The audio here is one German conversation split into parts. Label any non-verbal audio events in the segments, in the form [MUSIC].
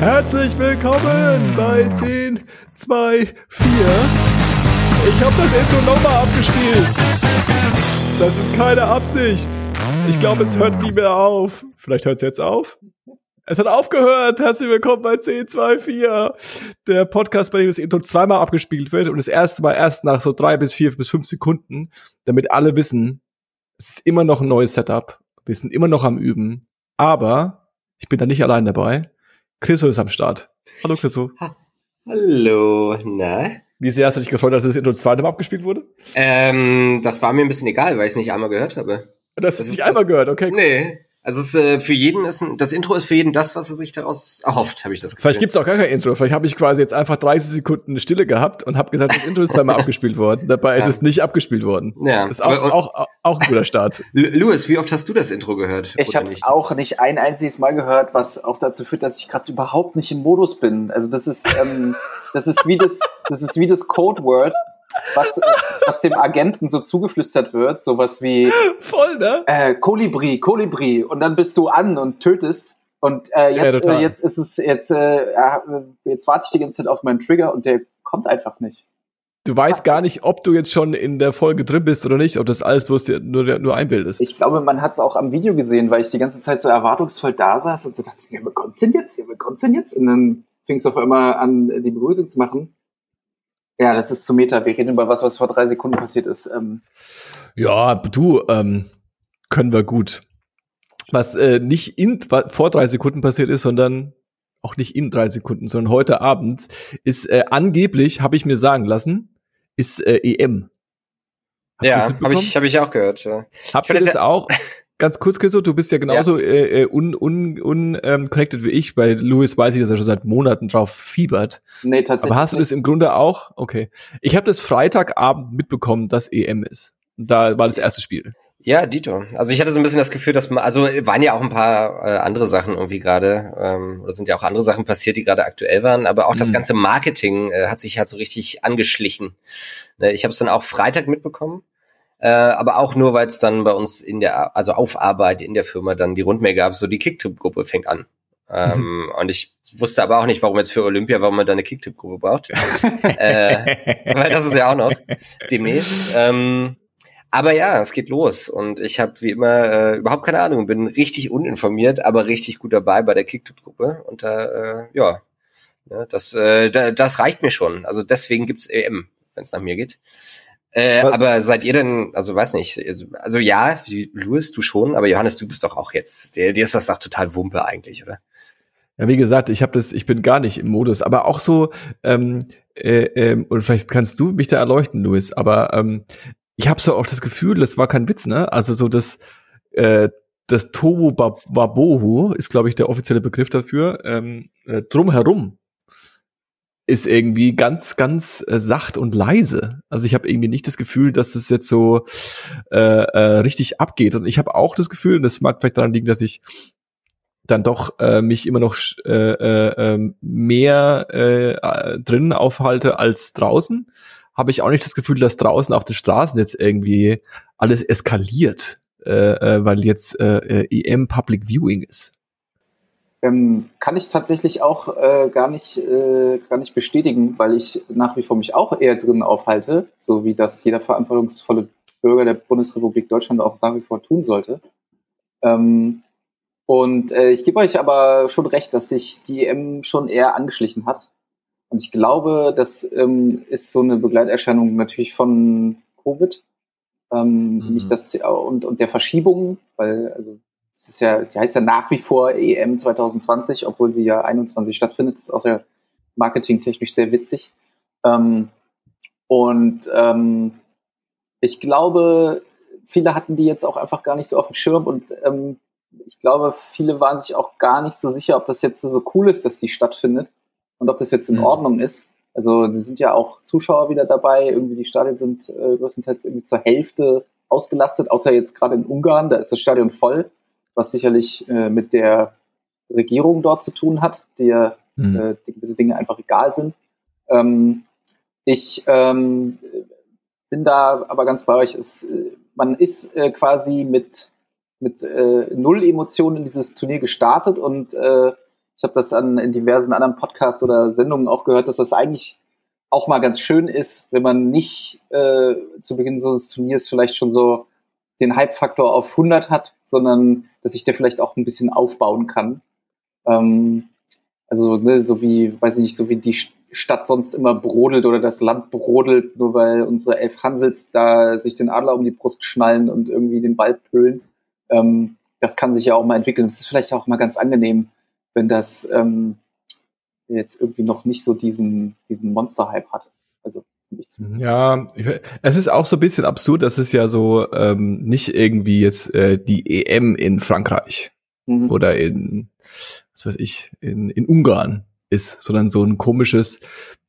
Herzlich willkommen bei 10, 2, 4. Ich habe das Intro nochmal abgespielt. Das ist keine Absicht. Ich glaube, es hört nie mehr auf. Vielleicht hört es jetzt auf. Es hat aufgehört. Herzlich willkommen bei 10, 2, 4. Der Podcast, bei dem das Intro zweimal abgespielt wird und das erste Mal erst nach so drei bis vier bis fünf Sekunden, damit alle wissen, es ist immer noch ein neues Setup. Wir sind immer noch am Üben. Aber ich bin da nicht allein dabei. Chriso ist am Start. Hallo Chriso. Ha Hallo, na? Wie sehr hast du dich gefreut, dass das Intro zweimal abgespielt wurde? Ähm, das war mir ein bisschen egal, weil ich es nicht einmal gehört habe. Das, das ist nicht einmal gehört, okay. Nee, also es, äh, für jeden ist ein, das Intro ist für jeden das, was er sich daraus erhofft, habe ich das Gefühl. Vielleicht gibt's auch gar kein Intro. Vielleicht habe ich quasi jetzt einfach 30 Sekunden Stille gehabt und habe gesagt, das Intro ist zweimal [LAUGHS] abgespielt worden. Dabei ja. ist es nicht abgespielt worden. Ja. Das ist auch, aber, auch, auch ein guter Start. [LAUGHS] Louis, wie oft hast du das Intro gehört? Ich habe es auch nicht ein einziges Mal gehört, was auch dazu führt, dass ich gerade überhaupt nicht im Modus bin. Also das ist, ähm, das ist wie das, das ist wie das Codeword was, was dem Agenten so zugeflüstert wird, sowas wie voll, ne? Äh, Kolibri, Kolibri und dann bist du an und tötest und äh, jetzt, ja, äh, jetzt ist es jetzt äh, jetzt warte ich die ganze Zeit auf meinen Trigger und der kommt einfach nicht. Du weißt gar nicht, ob du jetzt schon in der Folge drin bist oder nicht, ob das alles bloß nur, nur ein Bild ist. Ich glaube, man hat es auch am Video gesehen, weil ich die ganze Zeit so erwartungsvoll da saß und so dachte, ja, wo kommt's denn jetzt? Ja, wo kommt's denn jetzt? Und dann fing es auf einmal an, die Begrüßung zu machen. Ja, das ist zu Meta. Wir reden über was, was vor drei Sekunden passiert ist. Ähm. Ja, du, ähm, können wir gut. Was äh, nicht in, vor drei Sekunden passiert ist, sondern auch nicht in drei Sekunden, sondern heute Abend, ist äh, angeblich, habe ich mir sagen lassen, ist äh, EM. Habt ja, habe ich, hab ich auch gehört. Ja. Habt ihr das, das ja auch? [LAUGHS] Ganz kurz, Chriso, du bist ja genauso ja. äh, äh un, un, un ähm, connected wie ich. Bei Louis weiß ich, dass er schon seit Monaten drauf fiebert. Nee, tatsächlich. Aber hast du das im Grunde auch? Okay. Ich habe das Freitagabend mitbekommen, dass EM ist. Da war das erste Spiel. Ja, Dito. Also ich hatte so ein bisschen das Gefühl, dass man, also waren ja auch ein paar äh, andere Sachen irgendwie gerade, ähm, oder sind ja auch andere Sachen passiert, die gerade aktuell waren, aber auch mhm. das ganze Marketing äh, hat sich halt so richtig angeschlichen. Ne, ich habe es dann auch Freitag mitbekommen. Äh, aber auch nur, weil es dann bei uns in der, also auf Arbeit in der Firma dann die Rundmail gab, so die Kicktip-Gruppe fängt an. ähm, und ich wusste aber auch nicht, warum jetzt für Olympia, warum man da eine Kicktip-Gruppe braucht. [LAUGHS] äh, weil das ist ja auch noch demnächst. Ähm, aber ja, es geht los und ich habe wie immer äh, überhaupt keine Ahnung, bin richtig uninformiert, aber richtig gut dabei bei der Kicktip-Gruppe und da, äh, ja, ja, das, äh, das reicht mir schon. Also deswegen gibt's EM, wenn es nach mir geht. Äh, aber seid ihr denn, also weiß nicht, also, also ja, Louis, du schon, aber Johannes, du bist doch auch jetzt, dir, dir ist das doch total Wumpe eigentlich, oder? Ja, wie gesagt, ich habe das, ich bin gar nicht im Modus, aber auch so, ähm, äh, ähm, und vielleicht kannst du mich da erleuchten, Louis, aber ähm, ich habe so auch das Gefühl, das war kein Witz, ne? Also so das, äh, das Tohu Wabohu ist, glaube ich, der offizielle Begriff dafür, ähm, äh, drumherum ist irgendwie ganz, ganz äh, sacht und leise. Also ich habe irgendwie nicht das Gefühl, dass es jetzt so äh, äh, richtig abgeht. Und ich habe auch das Gefühl, und das mag vielleicht daran liegen, dass ich dann doch äh, mich immer noch äh, äh, ähm, mehr äh, drinnen aufhalte als draußen, habe ich auch nicht das Gefühl, dass draußen auf den Straßen jetzt irgendwie alles eskaliert, äh, äh, weil jetzt äh, äh EM Public Viewing ist. Ähm, kann ich tatsächlich auch äh, gar, nicht, äh, gar nicht bestätigen, weil ich nach wie vor mich auch eher drin aufhalte, so wie das jeder verantwortungsvolle Bürger der Bundesrepublik Deutschland auch nach wie vor tun sollte. Ähm, und äh, ich gebe euch aber schon recht, dass sich die EM schon eher angeschlichen hat. Und ich glaube, das ähm, ist so eine Begleiterscheinung natürlich von Covid. Ähm, mhm. Nämlich das und, und der Verschiebung, weil also ist ja, die heißt ja nach wie vor EM 2020, obwohl sie ja 21 stattfindet. Das ist auch sehr marketingtechnisch sehr witzig. Ähm, und ähm, ich glaube, viele hatten die jetzt auch einfach gar nicht so auf dem Schirm und ähm, ich glaube, viele waren sich auch gar nicht so sicher, ob das jetzt so cool ist, dass die stattfindet und ob das jetzt in mhm. Ordnung ist. Also, die sind ja auch Zuschauer wieder dabei. Irgendwie die Stadien sind äh, größtenteils irgendwie zur Hälfte ausgelastet, außer jetzt gerade in Ungarn, da ist das Stadion voll was sicherlich äh, mit der Regierung dort zu tun hat, die ja mhm. äh, die gewisse Dinge einfach egal sind. Ähm, ich ähm, bin da aber ganz bei euch. Es, man ist äh, quasi mit, mit äh, null Emotionen in dieses Turnier gestartet und äh, Ich habe das an, in diversen anderen Podcasts oder Sendungen auch gehört, dass das eigentlich auch mal ganz schön ist, wenn man nicht äh, zu Beginn so des Turniers vielleicht schon so den Hype-Faktor auf 100 hat, sondern dass sich der vielleicht auch ein bisschen aufbauen kann. Ähm, also ne, so wie, weiß ich nicht, so wie die Stadt sonst immer brodelt oder das Land brodelt, nur weil unsere elf Hansels da sich den Adler um die Brust schnallen und irgendwie den Ball pölen. Ähm, das kann sich ja auch mal entwickeln. Es ist vielleicht auch mal ganz angenehm, wenn das ähm, jetzt irgendwie noch nicht so diesen, diesen Monster-Hype hat. Also ja, es ist auch so ein bisschen absurd, dass es ja so ähm, nicht irgendwie jetzt äh, die EM in Frankreich mhm. oder in, was weiß ich, in, in Ungarn ist, sondern so ein komisches,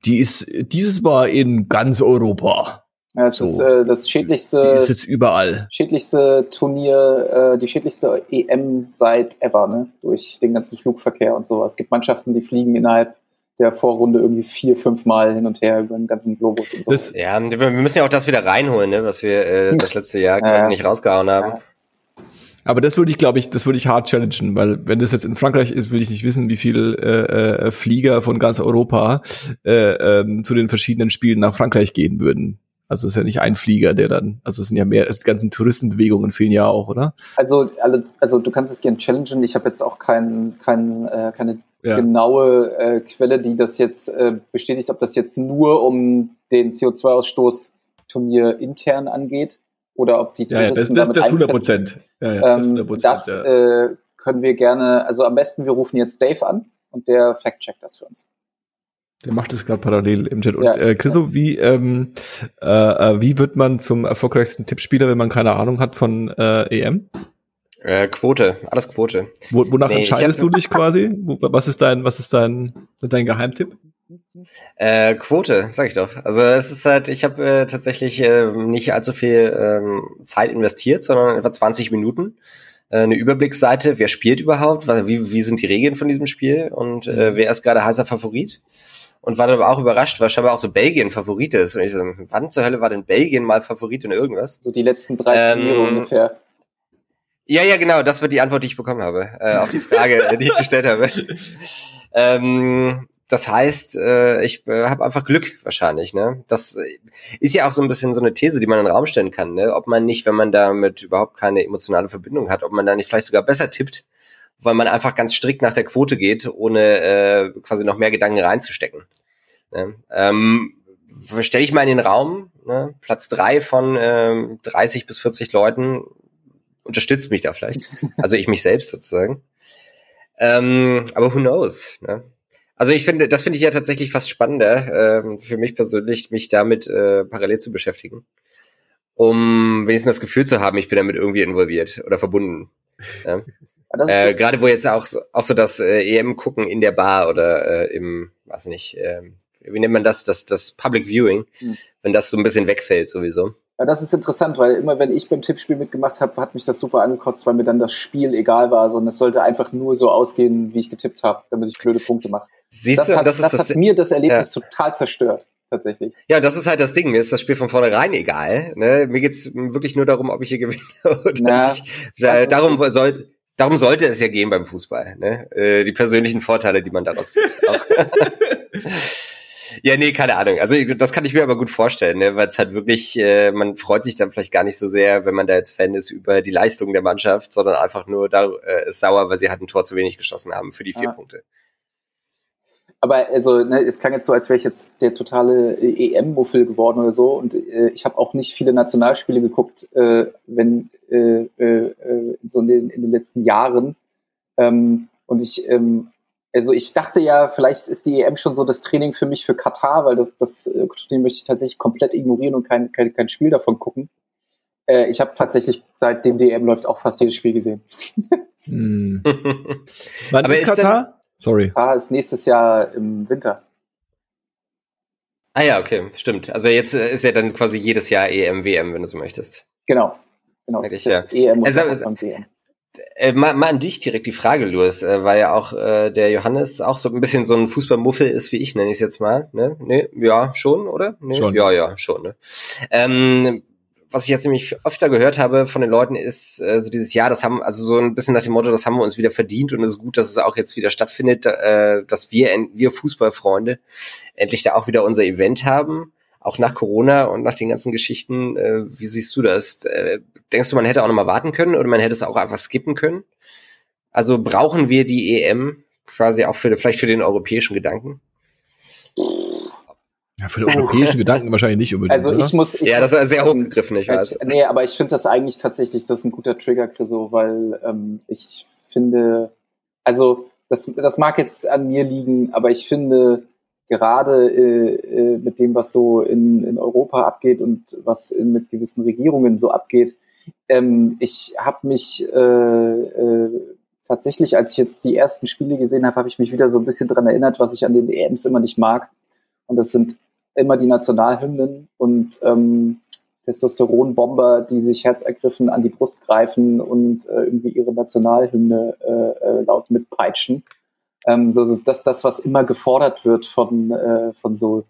die ist dieses Mal in ganz Europa. Ja, es so. ist äh, das schädlichste. Die ist jetzt überall. Schädlichste Turnier, äh, die schädlichste EM seit ever, ne? Durch den ganzen Flugverkehr und sowas. Es gibt Mannschaften, die fliegen innerhalb der Vorrunde irgendwie vier, fünf Mal hin und her über den ganzen Globus und so. Das, ja, wir müssen ja auch das wieder reinholen, ne, was wir äh, das letzte Jahr quasi ja. nicht rausgehauen haben. Ja. Aber das würde ich, glaube ich, das würde ich hart challengen, weil wenn das jetzt in Frankreich ist, will ich nicht wissen, wie viel äh, äh, Flieger von ganz Europa äh, ähm, zu den verschiedenen Spielen nach Frankreich gehen würden. Also es ist ja nicht ein Flieger, der dann, also es sind ja mehr, die ganzen Touristenbewegungen fehlen ja auch, oder? Also, also, also du kannst es gerne challengen. Ich habe jetzt auch kein, kein, äh, keine ja. genaue äh, Quelle, die das jetzt äh, bestätigt, ob das jetzt nur um den CO2-Ausstoß Turnier intern angeht oder ob die Touristen ja, ja, das, das, das 100 Prozent. Ja, ja, das, 100%, ähm, das ja. äh, können wir gerne, also am besten wir rufen jetzt Dave an und der fact-checkt das für uns. Der macht es gerade parallel im Chat. Und ja, äh, Chriso, wie, ähm, äh, äh, wie wird man zum erfolgreichsten Tippspieler, wenn man keine Ahnung hat von äh, EM? Äh, Quote, alles Quote. Wo, wonach nee, entscheidest du dich quasi? Was ist dein, was ist dein, dein Geheimtipp? Äh, Quote, sag ich doch. Also es ist halt, ich habe äh, tatsächlich äh, nicht allzu viel ähm, Zeit investiert, sondern etwa 20 Minuten. Äh, eine Überblicksseite, wer spielt überhaupt, wie, wie sind die Regeln von diesem Spiel und äh, mhm. wer ist gerade heißer Favorit. Und war dann aber auch überrascht, weil scheinbar auch so Belgien Favorit ist. Und ich so, wann zur Hölle war denn Belgien mal Favorit in irgendwas? So die letzten drei Turniere ähm, ungefähr. Ja, ja, genau, das wird die Antwort, die ich bekommen habe, äh, auf die Frage, [LAUGHS] die ich gestellt habe. Ähm, das heißt, äh, ich äh, habe einfach Glück wahrscheinlich. Ne? Das ist ja auch so ein bisschen so eine These, die man in den Raum stellen kann. Ne? Ob man nicht, wenn man damit überhaupt keine emotionale Verbindung hat, ob man da nicht vielleicht sogar besser tippt, weil man einfach ganz strikt nach der Quote geht, ohne äh, quasi noch mehr Gedanken reinzustecken. Ne? Ähm, Stelle ich mal in den Raum, ne? Platz drei von äh, 30 bis 40 Leuten unterstützt mich da vielleicht. Also ich mich selbst sozusagen. Ähm, aber who knows? Ne? Also ich finde, das finde ich ja tatsächlich fast spannender, ähm, für mich persönlich, mich damit äh, parallel zu beschäftigen. Um wenigstens das Gefühl zu haben, ich bin damit irgendwie involviert oder verbunden. Ja? äh, Gerade wo jetzt auch so, auch so das äh, EM gucken in der Bar oder äh, im, weiß nicht, äh, wie nennt man das, das, das Public Viewing, hm. wenn das so ein bisschen wegfällt sowieso. Ja, das ist interessant, weil immer wenn ich beim Tippspiel mitgemacht habe, hat mich das super angekotzt, weil mir dann das Spiel egal war, sondern es sollte einfach nur so ausgehen, wie ich getippt habe, damit ich blöde Punkte mache. Siehst das du, hat, das, das, das hat mir das Erlebnis ja. total zerstört. Tatsächlich. Ja, das ist halt das Ding. Mir ist das Spiel von vornherein egal. Ne? Mir geht's wirklich nur darum, ob ich hier gewinne [LAUGHS] oder Na, nicht. Also, darum soll, darum sollte es ja gehen beim Fußball. Ne? Äh, die persönlichen Vorteile, die man daraus zieht. [LAUGHS] Ja, nee, keine Ahnung. Also das kann ich mir aber gut vorstellen, ne? weil es halt wirklich, äh, man freut sich dann vielleicht gar nicht so sehr, wenn man da jetzt Fan ist über die Leistung der Mannschaft, sondern einfach nur da äh, ist sauer, weil sie halt ein Tor zu wenig geschossen haben für die vier ja. Punkte. Aber also, ne, es klang jetzt so, als wäre ich jetzt der totale EM-Muffel geworden oder so. Und äh, ich habe auch nicht viele Nationalspiele geguckt, äh, wenn äh, äh, so in den, in den letzten Jahren. Ähm, und ich ähm, also ich dachte ja, vielleicht ist die EM schon so das Training für mich für Katar, weil das, das äh, Training möchte ich tatsächlich komplett ignorieren und kein, kein, kein Spiel davon gucken. Äh, ich habe tatsächlich seitdem die EM läuft auch fast jedes Spiel gesehen. hm. [LAUGHS] Wann Aber ist Katar? Denn, Sorry. Katar ist nächstes Jahr im Winter. Ah ja, okay, stimmt. Also jetzt äh, ist ja dann quasi jedes Jahr EM, WM, wenn du so möchtest. Genau. Genau. Ja. EM und, also, und WM. Äh, mal, mal an dich direkt die Frage, Louis, äh, weil ja auch äh, der Johannes auch so ein bisschen so ein Fußballmuffel ist wie ich, nenne ich es jetzt mal. Ne? Nee, ja, schon, oder? Nee? Schon. Ja, ja, schon. Ne? Ähm, was ich jetzt nämlich öfter gehört habe von den Leuten, ist äh, so dieses Jahr, das haben, also so ein bisschen nach dem Motto, das haben wir uns wieder verdient und es ist gut, dass es auch jetzt wieder stattfindet, äh, dass wir, wir Fußballfreunde endlich da auch wieder unser Event haben, auch nach Corona und nach den ganzen Geschichten. Äh, wie siehst du das? Äh, denkst du, man hätte auch noch mal warten können oder man hätte es auch einfach skippen können? Also brauchen wir die EM quasi auch für vielleicht für den europäischen Gedanken? Ja, für den europäischen [LAUGHS] Gedanken wahrscheinlich nicht unbedingt. Also ich oder? muss. Ich ja, das ist sehr hochgegriffen, ich weiß. Ich, nee, aber ich finde das eigentlich tatsächlich, das ist ein guter Trigger, Chriso, weil ähm, ich finde, also das, das mag jetzt an mir liegen, aber ich finde gerade äh, äh, mit dem, was so in, in Europa abgeht und was in, mit gewissen Regierungen so abgeht, ähm, ich habe mich äh, äh, tatsächlich, als ich jetzt die ersten Spiele gesehen habe, habe ich mich wieder so ein bisschen dran erinnert, was ich an den EMs immer nicht mag. Und das sind immer die Nationalhymnen und ähm, Testosteronbomber, die sich herzergriffen an die Brust greifen und äh, irgendwie ihre Nationalhymne äh, äh, laut mitpeitschen. Ähm, so, das, das, was immer gefordert wird von, äh, von so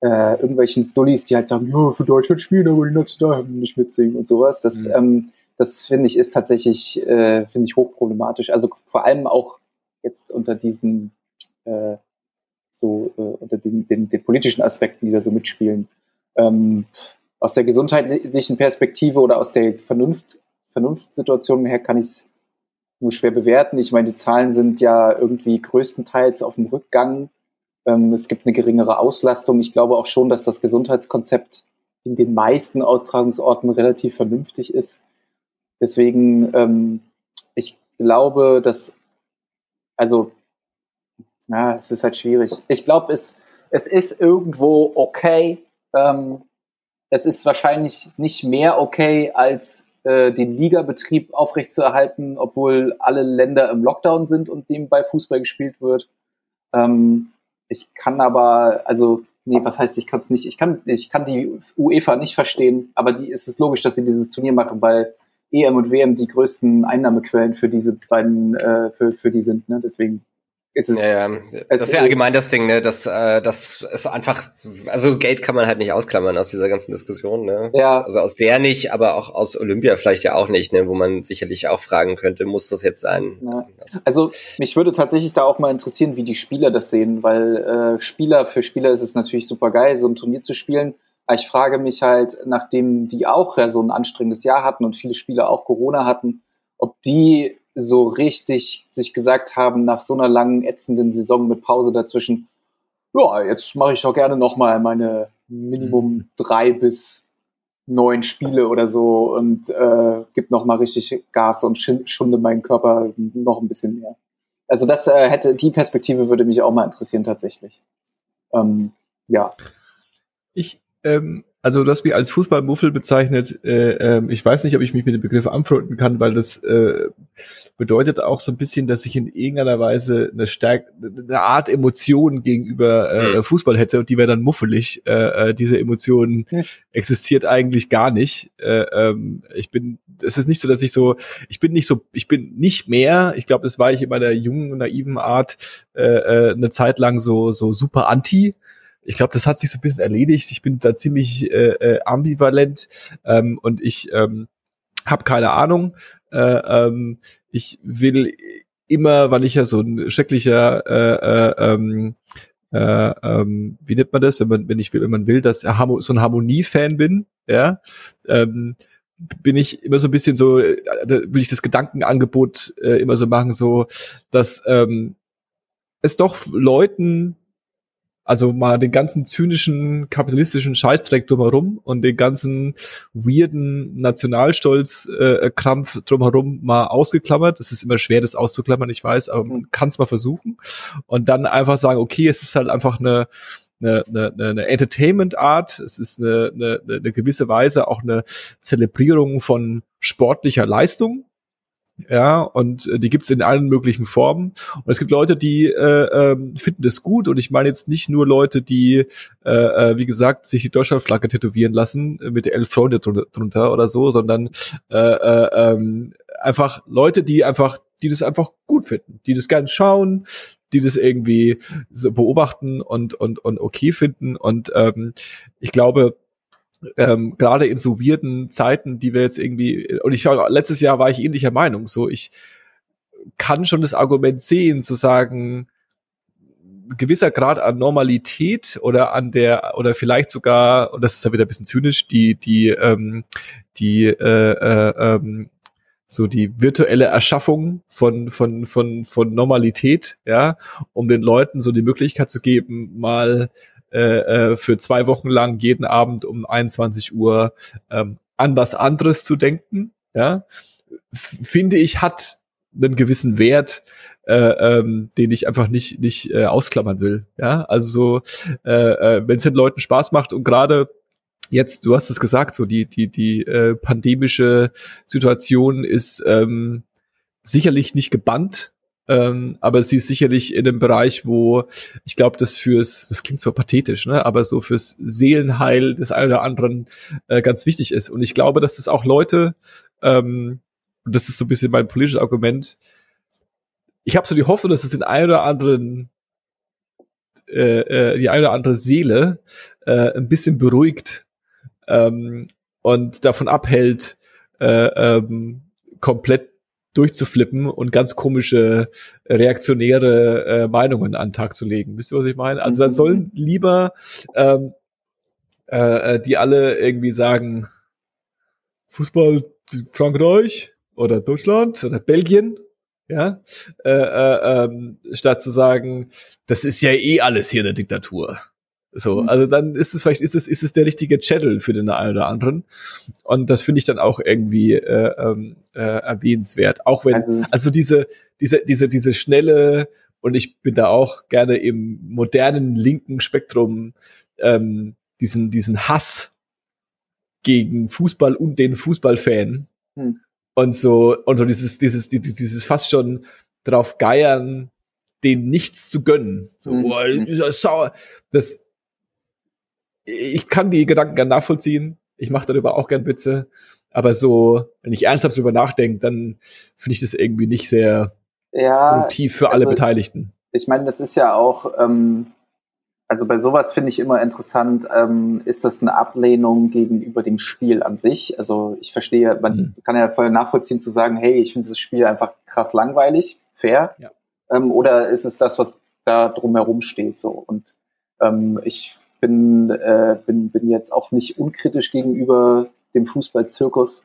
äh, irgendwelchen Dullis, die halt sagen, ja, für Deutschland spielen, aber die Nationalhymne nicht mitsingen und sowas. Das, mhm. ähm, das finde ich ist tatsächlich, äh, finde ich hochproblematisch. Also vor allem auch jetzt unter diesen äh, so äh, unter den, den, den politischen Aspekten, die da so mitspielen. Ähm, aus der gesundheitlichen Perspektive oder aus der Vernunft, Vernunftsituation her kann ich es nur schwer bewerten. Ich meine, die Zahlen sind ja irgendwie größtenteils auf dem Rückgang. Ähm, es gibt eine geringere Auslastung. Ich glaube auch schon, dass das Gesundheitskonzept in den meisten Austragungsorten relativ vernünftig ist. Deswegen, ähm, ich glaube, dass, also ja, es ist halt schwierig. Ich glaube, es, es ist irgendwo okay. Ähm, es ist wahrscheinlich nicht mehr okay, als äh, den Ligabetrieb aufrechtzuerhalten, obwohl alle Länder im Lockdown sind und nebenbei Fußball gespielt wird. Ähm, ich kann aber, also, nee, was heißt, ich kann es nicht, ich kann, ich kann die UEFA nicht verstehen, aber die ist es logisch, dass sie dieses Turnier machen, weil EM und WM die größten Einnahmequellen für diese beiden, äh, für, für die sind, ne? Deswegen ist es, ja, ja. Das ist ja allgemein das Ding, ne? Das, äh, das ist einfach, also Geld kann man halt nicht ausklammern aus dieser ganzen Diskussion, ne? Ja. Also aus der nicht, aber auch aus Olympia vielleicht ja auch nicht, ne? Wo man sicherlich auch fragen könnte, muss das jetzt sein? Ja. Also mich würde tatsächlich da auch mal interessieren, wie die Spieler das sehen, weil äh, Spieler für Spieler ist es natürlich super geil, so ein Turnier zu spielen. Aber ich frage mich halt, nachdem die auch ja so ein anstrengendes Jahr hatten und viele Spieler auch Corona hatten, ob die so richtig sich gesagt haben, nach so einer langen, ätzenden Saison mit Pause dazwischen, ja, jetzt mache ich doch gerne nochmal meine Minimum mhm. drei bis neun Spiele oder so und äh, gib nochmal richtig Gas und schunde meinen Körper noch ein bisschen mehr. Also das äh, hätte, die Perspektive würde mich auch mal interessieren tatsächlich. Ähm, ja. Ich, ähm, also du hast mich als Fußballmuffel bezeichnet. Äh, äh, ich weiß nicht, ob ich mich mit dem Begriff anfreunden kann, weil das äh, bedeutet auch so ein bisschen, dass ich in irgendeiner Weise eine stark eine Art Emotion gegenüber äh, mhm. Fußball hätte und die wäre dann muffelig. Äh, äh, diese Emotion hm. existiert eigentlich gar nicht. Äh, ähm, ich bin, es ist nicht so, dass ich so, ich bin nicht so, ich bin nicht mehr. Ich glaube, das war ich in meiner jungen naiven Art äh, äh, eine Zeit lang so so super anti ich glaube, das hat sich so ein bisschen erledigt. Ich bin da ziemlich äh, äh, ambivalent ähm, und ich ähm, habe keine Ahnung. Äh, ähm, ich will immer, weil ich ja so ein schrecklicher äh, äh, ähm, äh, ähm, wie nennt man das, wenn man, wenn ich will, wenn man will, dass so ein Harmonie-Fan bin, ja, ähm, bin ich immer so ein bisschen so, äh, will ich das Gedankenangebot äh, immer so machen, so, dass ähm, es doch Leuten also mal den ganzen zynischen kapitalistischen Scheißdreck drumherum und den ganzen weirden Nationalstolz-Krampf äh, drumherum mal ausgeklammert. Es ist immer schwer, das auszuklammern, ich weiß, aber man kann es mal versuchen. Und dann einfach sagen, okay, es ist halt einfach eine, eine, eine, eine Entertainment-Art, es ist eine, eine, eine gewisse Weise auch eine Zelebrierung von sportlicher Leistung, ja, und äh, die gibt's in allen möglichen Formen. Und es gibt Leute, die äh, äh, finden das gut. Und ich meine jetzt nicht nur Leute, die, äh, äh, wie gesagt, sich die Deutschlandflagge tätowieren lassen äh, mit elf Freunde drunter oder so, sondern äh, äh, ähm, einfach Leute, die einfach, die das einfach gut finden, die das gerne schauen, die das irgendwie so beobachten und und und okay finden. Und ähm, ich glaube, ähm, gerade in so weirden Zeiten, die wir jetzt irgendwie, und ich letztes Jahr war ich ähnlicher Meinung, so ich kann schon das Argument sehen, zu sagen, gewisser Grad an Normalität oder an der oder vielleicht sogar und das ist da wieder ein bisschen zynisch die die ähm, die äh, äh, ähm, so die virtuelle Erschaffung von von von von Normalität ja um den Leuten so die Möglichkeit zu geben mal äh, äh, für zwei Wochen lang jeden Abend um 21 Uhr ähm, an was anderes zu denken, ja, finde ich, hat einen gewissen Wert, äh, ähm, den ich einfach nicht nicht äh, ausklammern will. Ja, also so, äh, äh, wenn es den Leuten Spaß macht und gerade jetzt, du hast es gesagt, so die die die äh, pandemische Situation ist ähm, sicherlich nicht gebannt, ähm, aber sie ist sicherlich in einem Bereich, wo ich glaube, das fürs, das klingt zwar pathetisch, ne, aber so fürs Seelenheil des einen oder anderen äh, ganz wichtig ist. Und ich glaube, dass das auch Leute, ähm, das ist so ein bisschen mein politisches Argument, ich habe so die Hoffnung, dass es den einen oder anderen äh, äh, die eine oder andere Seele äh, ein bisschen beruhigt ähm, und davon abhält, äh, ähm, komplett durchzuflippen und ganz komische reaktionäre äh, Meinungen an den Tag zu legen. Wisst ihr, was ich meine? Also dann sollen mhm. lieber ähm, äh, äh, die alle irgendwie sagen, Fußball Frankreich oder Deutschland oder Belgien, ja, äh, äh, ähm, statt zu sagen, das ist ja eh alles hier eine Diktatur. So, mhm. also dann ist es vielleicht, ist es, ist es der richtige Channel für den einen oder anderen. Und das finde ich dann auch irgendwie äh, ähm, äh, erwähnenswert. Auch wenn, also, also diese, diese, diese, diese schnelle, und ich bin da auch gerne im modernen linken Spektrum, ähm, diesen, diesen Hass gegen Fußball und den Fußballfan. Mhm. Und so, und so dieses, dieses, dieses, dieses fast schon drauf geiern, den nichts zu gönnen. So, mhm. oh, sauer. Das, ich kann die Gedanken gern nachvollziehen. Ich mache darüber auch gern Witze. Aber so, wenn ich ernsthaft darüber nachdenke, dann finde ich das irgendwie nicht sehr ja, produktiv für alle also, Beteiligten. Ich meine, das ist ja auch, ähm, also bei sowas finde ich immer interessant, ähm, ist das eine Ablehnung gegenüber dem Spiel an sich? Also ich verstehe, man mhm. kann ja voll nachvollziehen zu sagen, hey, ich finde das Spiel einfach krass langweilig, fair. Ja. Ähm, oder ist es das, was da drumherum steht so? Und ähm, ich bin, äh, bin, bin jetzt auch nicht unkritisch gegenüber dem Fußballzirkus.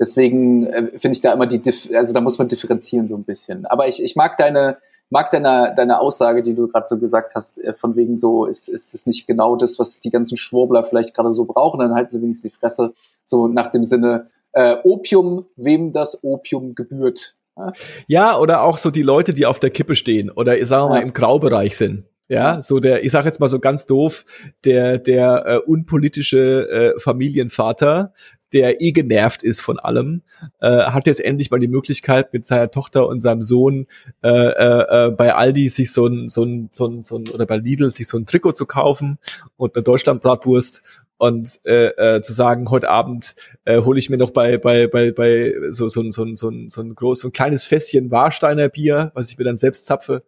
Deswegen äh, finde ich da immer die, Dif also da muss man differenzieren so ein bisschen. Aber ich, ich mag deine, mag deine, deine Aussage, die du gerade so gesagt hast, äh, von wegen so, ist, ist es nicht genau das, was die ganzen Schwurbler vielleicht gerade so brauchen, dann halten sie wenigstens die Fresse, so nach dem Sinne, äh, Opium, wem das Opium gebührt. Ja? oder auch so die Leute, die auf der Kippe stehen oder sagen wir mal im Graubereich sind. Ja, so der, ich sag jetzt mal so ganz doof, der, der äh, unpolitische äh, Familienvater, der eh genervt ist von allem, äh, hat jetzt endlich mal die Möglichkeit, mit seiner Tochter und seinem Sohn äh, äh, äh bei Aldi sich so ein, so ein, so ein, so ein oder bei Lidl sich so ein Trikot zu kaufen und eine Deutschlandbratwurst und äh, äh, zu sagen, heute Abend äh, hole ich mir noch bei bei bei bei so so so so so, so ein groß so ein kleines Fässchen Warsteiner Bier, was ich mir dann selbst zapfe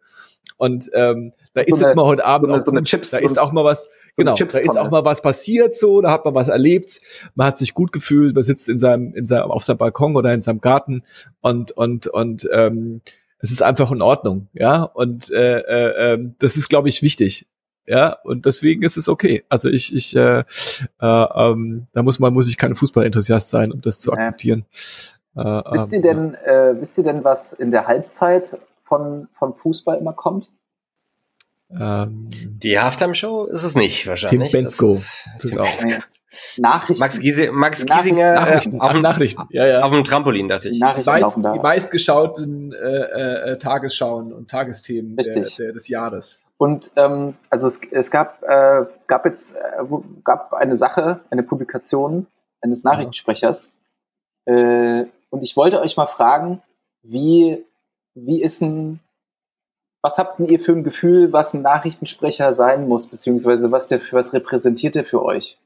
und ähm, da so ist eine, jetzt mal heute Abend so eine, so eine Chips, da ist auch mal was, genau, da ist auch mal was passiert so, da hat man was erlebt, man hat sich gut gefühlt, man sitzt in seinem, in seinem, auf seinem Balkon oder in seinem Garten und und und ähm, es ist einfach in Ordnung, ja. Und äh, äh, äh, das ist, glaube ich, wichtig. Ja, und deswegen ist es okay. Also ich, ich, äh, äh, ähm, da muss man, muss ich kein Fußballenthusiast sein, um das zu akzeptieren. Äh, wisst ihr denn, äh, wisst ihr denn, was in der Halbzeit von, vom Fußball immer kommt? Ähm, die Halftime-Show ist es nicht wahrscheinlich. Tim Bensko. Tim Bensko. Nachrichten. Max, Giese, Max Giesinger Nachrichten. Äh, auf, Ach, Nachrichten. Ja, ja. auf dem Trampolin, dachte ich. Nachrichten Meist, die meistgeschauten äh, äh, Tagesschauen und Tagesthemen der, der, des Jahres. Und ähm, also es, es gab, äh, gab jetzt äh, gab eine Sache, eine Publikation eines Nachrichtensprechers. Äh, und ich wollte euch mal fragen, wie wie ist ein, was habt ihr für ein Gefühl, was ein Nachrichtensprecher sein muss, beziehungsweise was der für was repräsentiert der für euch?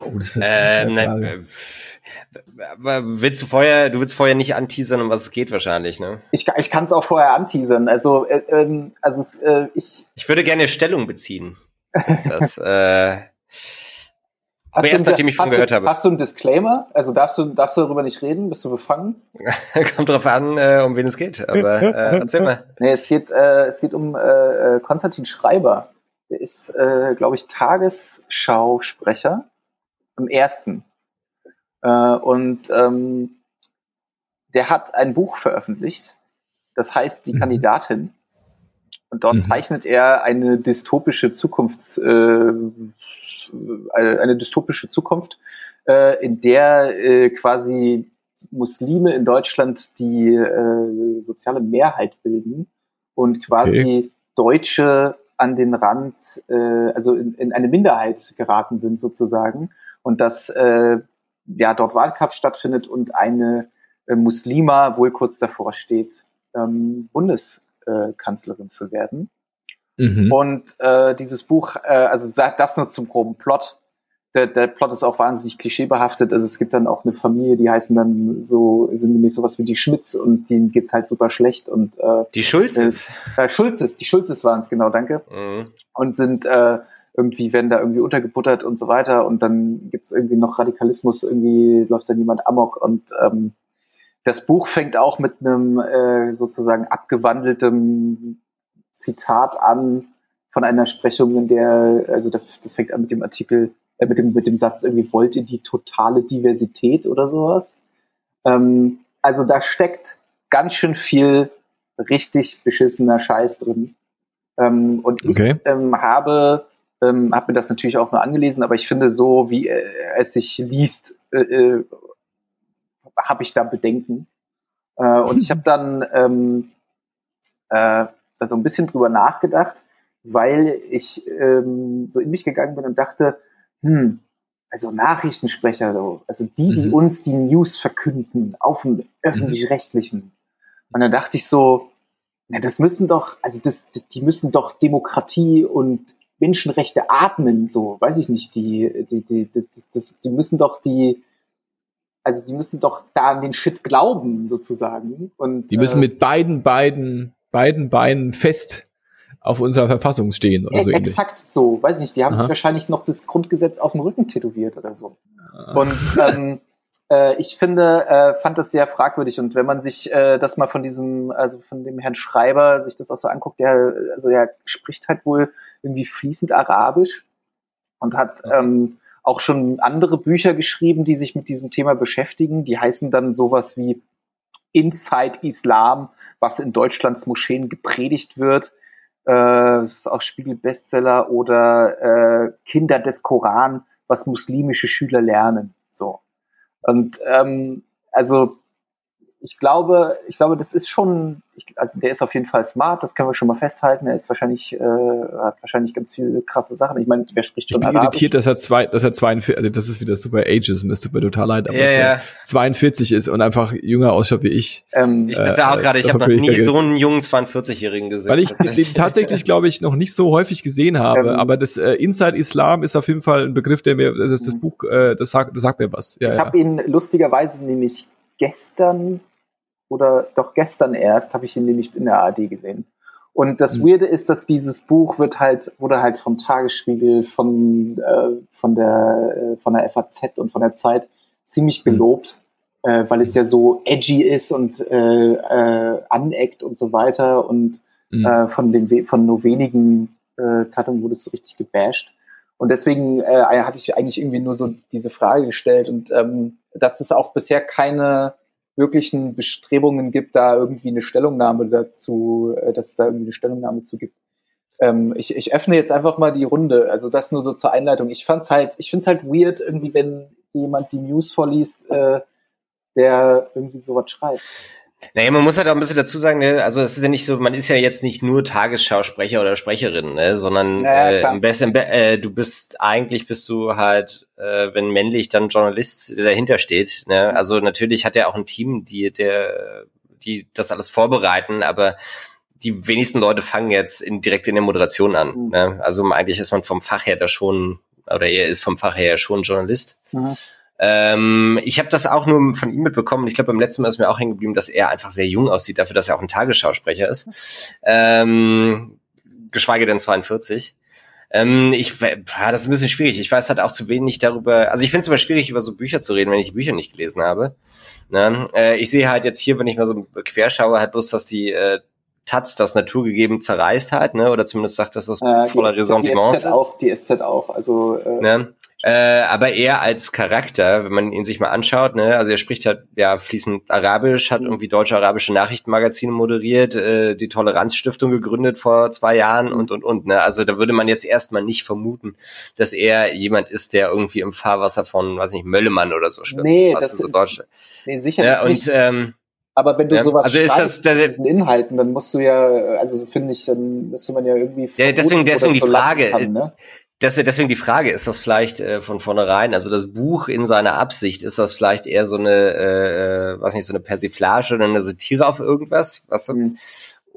Oh, das ist eine ähm, nein, äh, willst du vorher, du willst vorher nicht anteasern, um was es geht wahrscheinlich, ne? Ich, ich kann es auch vorher anteasern. Also, äh, ähm, also äh, ich. Ich würde gerne Stellung beziehen. [LAUGHS] das, äh, Aber erst du, nachdem ich von gehört du, habe. Hast du einen Disclaimer? Also darfst du, darfst du darüber nicht reden? Bist du befangen? [LAUGHS] Kommt drauf an, äh, um wen es geht. Aber äh, erzähl mal. Nee, es geht, äh, es geht um äh, äh Konstantin Schreiber. Der ist, äh, glaube ich, Tagesschausprecher im ersten. Äh, und ähm, der hat ein Buch veröffentlicht. Das heißt Die mhm. Kandidatin. Und dort mhm. zeichnet er eine dystopische Zukunfts, äh, eine, eine dystopische Zukunft, äh, in der äh, quasi Muslime in Deutschland die äh, soziale Mehrheit bilden und quasi okay. Deutsche an den Rand, äh, also in, in eine Minderheit geraten sind sozusagen und dass äh, ja dort Wahlkampf stattfindet und eine äh, Muslima wohl kurz davor steht, ähm, Bundeskanzlerin zu werden. Mhm. Und äh, dieses Buch, äh, also das nur zum groben Plot. Der, der Plot ist auch wahnsinnig klischeebehaftet. Also es gibt dann auch eine Familie, die heißen dann so, sind nämlich sowas wie die Schmitz und denen geht's halt super schlecht. Und äh, die Schulzes. Äh, äh, Schulzes, die Schulzes waren es, genau, danke. Mhm. Und sind äh, irgendwie, werden da irgendwie untergebuttert und so weiter. Und dann gibt's irgendwie noch Radikalismus, irgendwie läuft dann jemand amok und ähm, das Buch fängt auch mit einem äh, sozusagen abgewandeltem Zitat an von einer Sprechung, in der, also das, fängt an mit dem Artikel, äh, mit, dem, mit dem Satz irgendwie, wollt ihr die totale Diversität oder sowas? Ähm, also da steckt ganz schön viel richtig beschissener Scheiß drin. Ähm, und okay. ich ähm, habe, ähm, habe mir das natürlich auch nur angelesen, aber ich finde so, wie äh, es sich liest, äh, äh, habe ich da Bedenken. Äh, und ich habe [LAUGHS] dann ähm, äh, so ein bisschen drüber nachgedacht, weil ich ähm, so in mich gegangen bin und dachte, hm, also Nachrichtensprecher, so, also die, die mhm. uns die News verkünden auf dem öffentlich-rechtlichen. Mhm. Und dann dachte ich so, na, das müssen doch, also das, die müssen doch Demokratie und Menschenrechte atmen, so, weiß ich nicht, die, die, die, die, das, die müssen doch die, also die müssen doch da an den Shit glauben, sozusagen. Und, die müssen äh, mit beiden, beiden beiden Beinen fest auf unserer Verfassung stehen oder so Exakt ähnlich. so, weiß ich nicht. Die haben Aha. sich wahrscheinlich noch das Grundgesetz auf dem Rücken tätowiert oder so. Ah. Und ähm, [LAUGHS] äh, ich finde, äh, fand das sehr fragwürdig. Und wenn man sich äh, das mal von diesem, also von dem Herrn Schreiber, sich das auch so anguckt, der, also er spricht halt wohl irgendwie fließend Arabisch und hat ähm, auch schon andere Bücher geschrieben, die sich mit diesem Thema beschäftigen. Die heißen dann sowas wie Inside Islam was in Deutschlands Moscheen gepredigt wird. Äh, das ist auch Spiegel-Bestseller oder äh, Kinder des Koran, was muslimische Schüler lernen. So. Und ähm, also ich glaube, ich glaube, das ist schon, ich, also der ist auf jeden Fall smart, das können wir schon mal festhalten. Er ist wahrscheinlich, äh, hat wahrscheinlich ganz viele krasse Sachen. Ich meine, wer spricht schon Ich bin Arabisch? irritiert, dass er zwei, dass er 42, also das ist wieder super Ageism, das tut mir total leid, aber yeah, yeah. 42 ist und einfach jünger ausschaut wie ich. Ähm, ich dachte äh, auch gerade, ich habe noch nie so einen jungen 42-Jährigen gesehen. Weil ich den tatsächlich, glaube ich, noch nicht so häufig gesehen habe, ähm, aber das äh, Inside Islam ist auf jeden Fall ein Begriff, der mir, das, das mhm. Buch, äh, das sagt, das sagt mir was. Ja, ich ja. habe ihn lustigerweise nämlich gestern oder doch gestern erst habe ich ihn nämlich in der AD gesehen. Und das mhm. Weirde ist, dass dieses Buch wird halt, wurde halt vom Tagesspiegel, von, äh, von der, äh, von der FAZ und von der Zeit ziemlich mhm. gelobt, mhm. äh, weil es ja so edgy ist und äh, äh, aneckt und so weiter. Und mhm. äh, von den von nur wenigen äh, Zeitungen wurde es so richtig gebasht. Und deswegen äh, hatte ich eigentlich irgendwie nur so diese Frage gestellt und ähm, dass es auch bisher keine wirklichen Bestrebungen gibt, da irgendwie eine Stellungnahme dazu, äh, dass es da irgendwie eine Stellungnahme zu gibt. Ähm, ich, ich öffne jetzt einfach mal die Runde. Also das nur so zur Einleitung. Ich fand's halt, ich find's halt weird, irgendwie, wenn jemand die News vorliest, äh, der irgendwie sowas schreibt. Naja, man muss halt auch ein bisschen dazu sagen, ne? also es ist ja nicht so, man ist ja jetzt nicht nur Tagesschausprecher oder Sprecherin, ne? sondern ja, äh, im besten, äh, du bist eigentlich bist du halt, äh, wenn männlich, dann Journalist, der dahinter steht. Ne? Also natürlich hat er auch ein Team, die der, die das alles vorbereiten, aber die wenigsten Leute fangen jetzt in, direkt in der Moderation an. Mhm. Ne? Also eigentlich ist man vom Fach her da schon, oder er ist vom Fach her schon Journalist. Mhm. Ähm, ich habe das auch nur von ihm mitbekommen. Ich glaube, beim letzten Mal ist mir auch hängen geblieben, dass er einfach sehr jung aussieht, dafür, dass er auch ein Tagesschausprecher ist. Ähm, geschweige denn 42. Ähm, ich, ja, das ist ein bisschen schwierig. Ich weiß halt auch zu wenig darüber. Also ich finde es immer schwierig, über so Bücher zu reden, wenn ich die Bücher nicht gelesen habe. Ne? Äh, ich sehe halt jetzt hier, wenn ich mal so querschaue, halt bloß, dass die äh, Taz das naturgegeben zerreißt hat, ne? Oder zumindest sagt, dass das äh, voller Ressentiments ist. Auch, die SZ auch. Also äh, ne? Äh, aber eher als Charakter, wenn man ihn sich mal anschaut, ne, also er spricht halt ja fließend Arabisch, hat irgendwie deutsche-arabische Nachrichtenmagazine moderiert, äh, die Toleranzstiftung gegründet vor zwei Jahren und und und. Ne? Also da würde man jetzt erstmal nicht vermuten, dass er jemand ist, der irgendwie im Fahrwasser von, weiß nicht, Möllemann oder so schwimmt. Nee, das sind so Deutsche. Nee, sicher ja, und, nicht. Ähm, aber wenn du ja, sowas also ist das, das diesen Inhalten, dann musst du ja, also finde ich, dann müsste man ja irgendwie. Ja, deswegen, deswegen die Frage. Kann, ne? Das, deswegen die Frage, ist das vielleicht äh, von vornherein, also das Buch in seiner Absicht, ist das vielleicht eher so eine, äh, äh was nicht, so eine Persiflage oder eine Satire auf irgendwas? Was, mhm.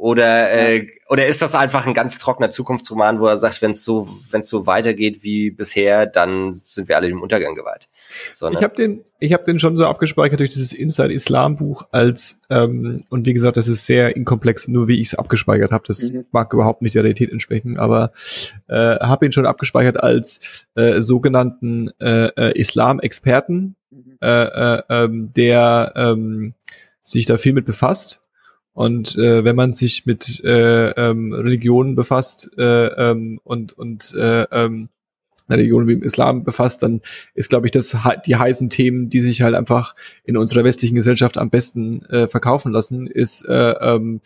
Oder, äh, oder ist das einfach ein ganz trockener Zukunftsroman, wo er sagt, wenn es so, wenn es so weitergeht wie bisher, dann sind wir alle dem Untergang geweiht. Sondern ich habe den, ich habe den schon so abgespeichert durch dieses Inside Islam Buch als ähm, und wie gesagt, das ist sehr inkomplex, nur wie ich es abgespeichert habe. Das mhm. mag überhaupt nicht der Realität entsprechen, aber äh, habe ihn schon abgespeichert als äh, sogenannten äh, äh, Islam-Experten, mhm. äh, äh, ähm, der ähm, sich da viel mit befasst und äh, wenn man sich mit äh, ähm, Religionen befasst äh, ähm, und, und äh, ähm, Religion wie im Islam befasst, dann ist, glaube ich, das die heißen Themen, die sich halt einfach in unserer westlichen Gesellschaft am besten äh, verkaufen lassen, ist äh, ähm,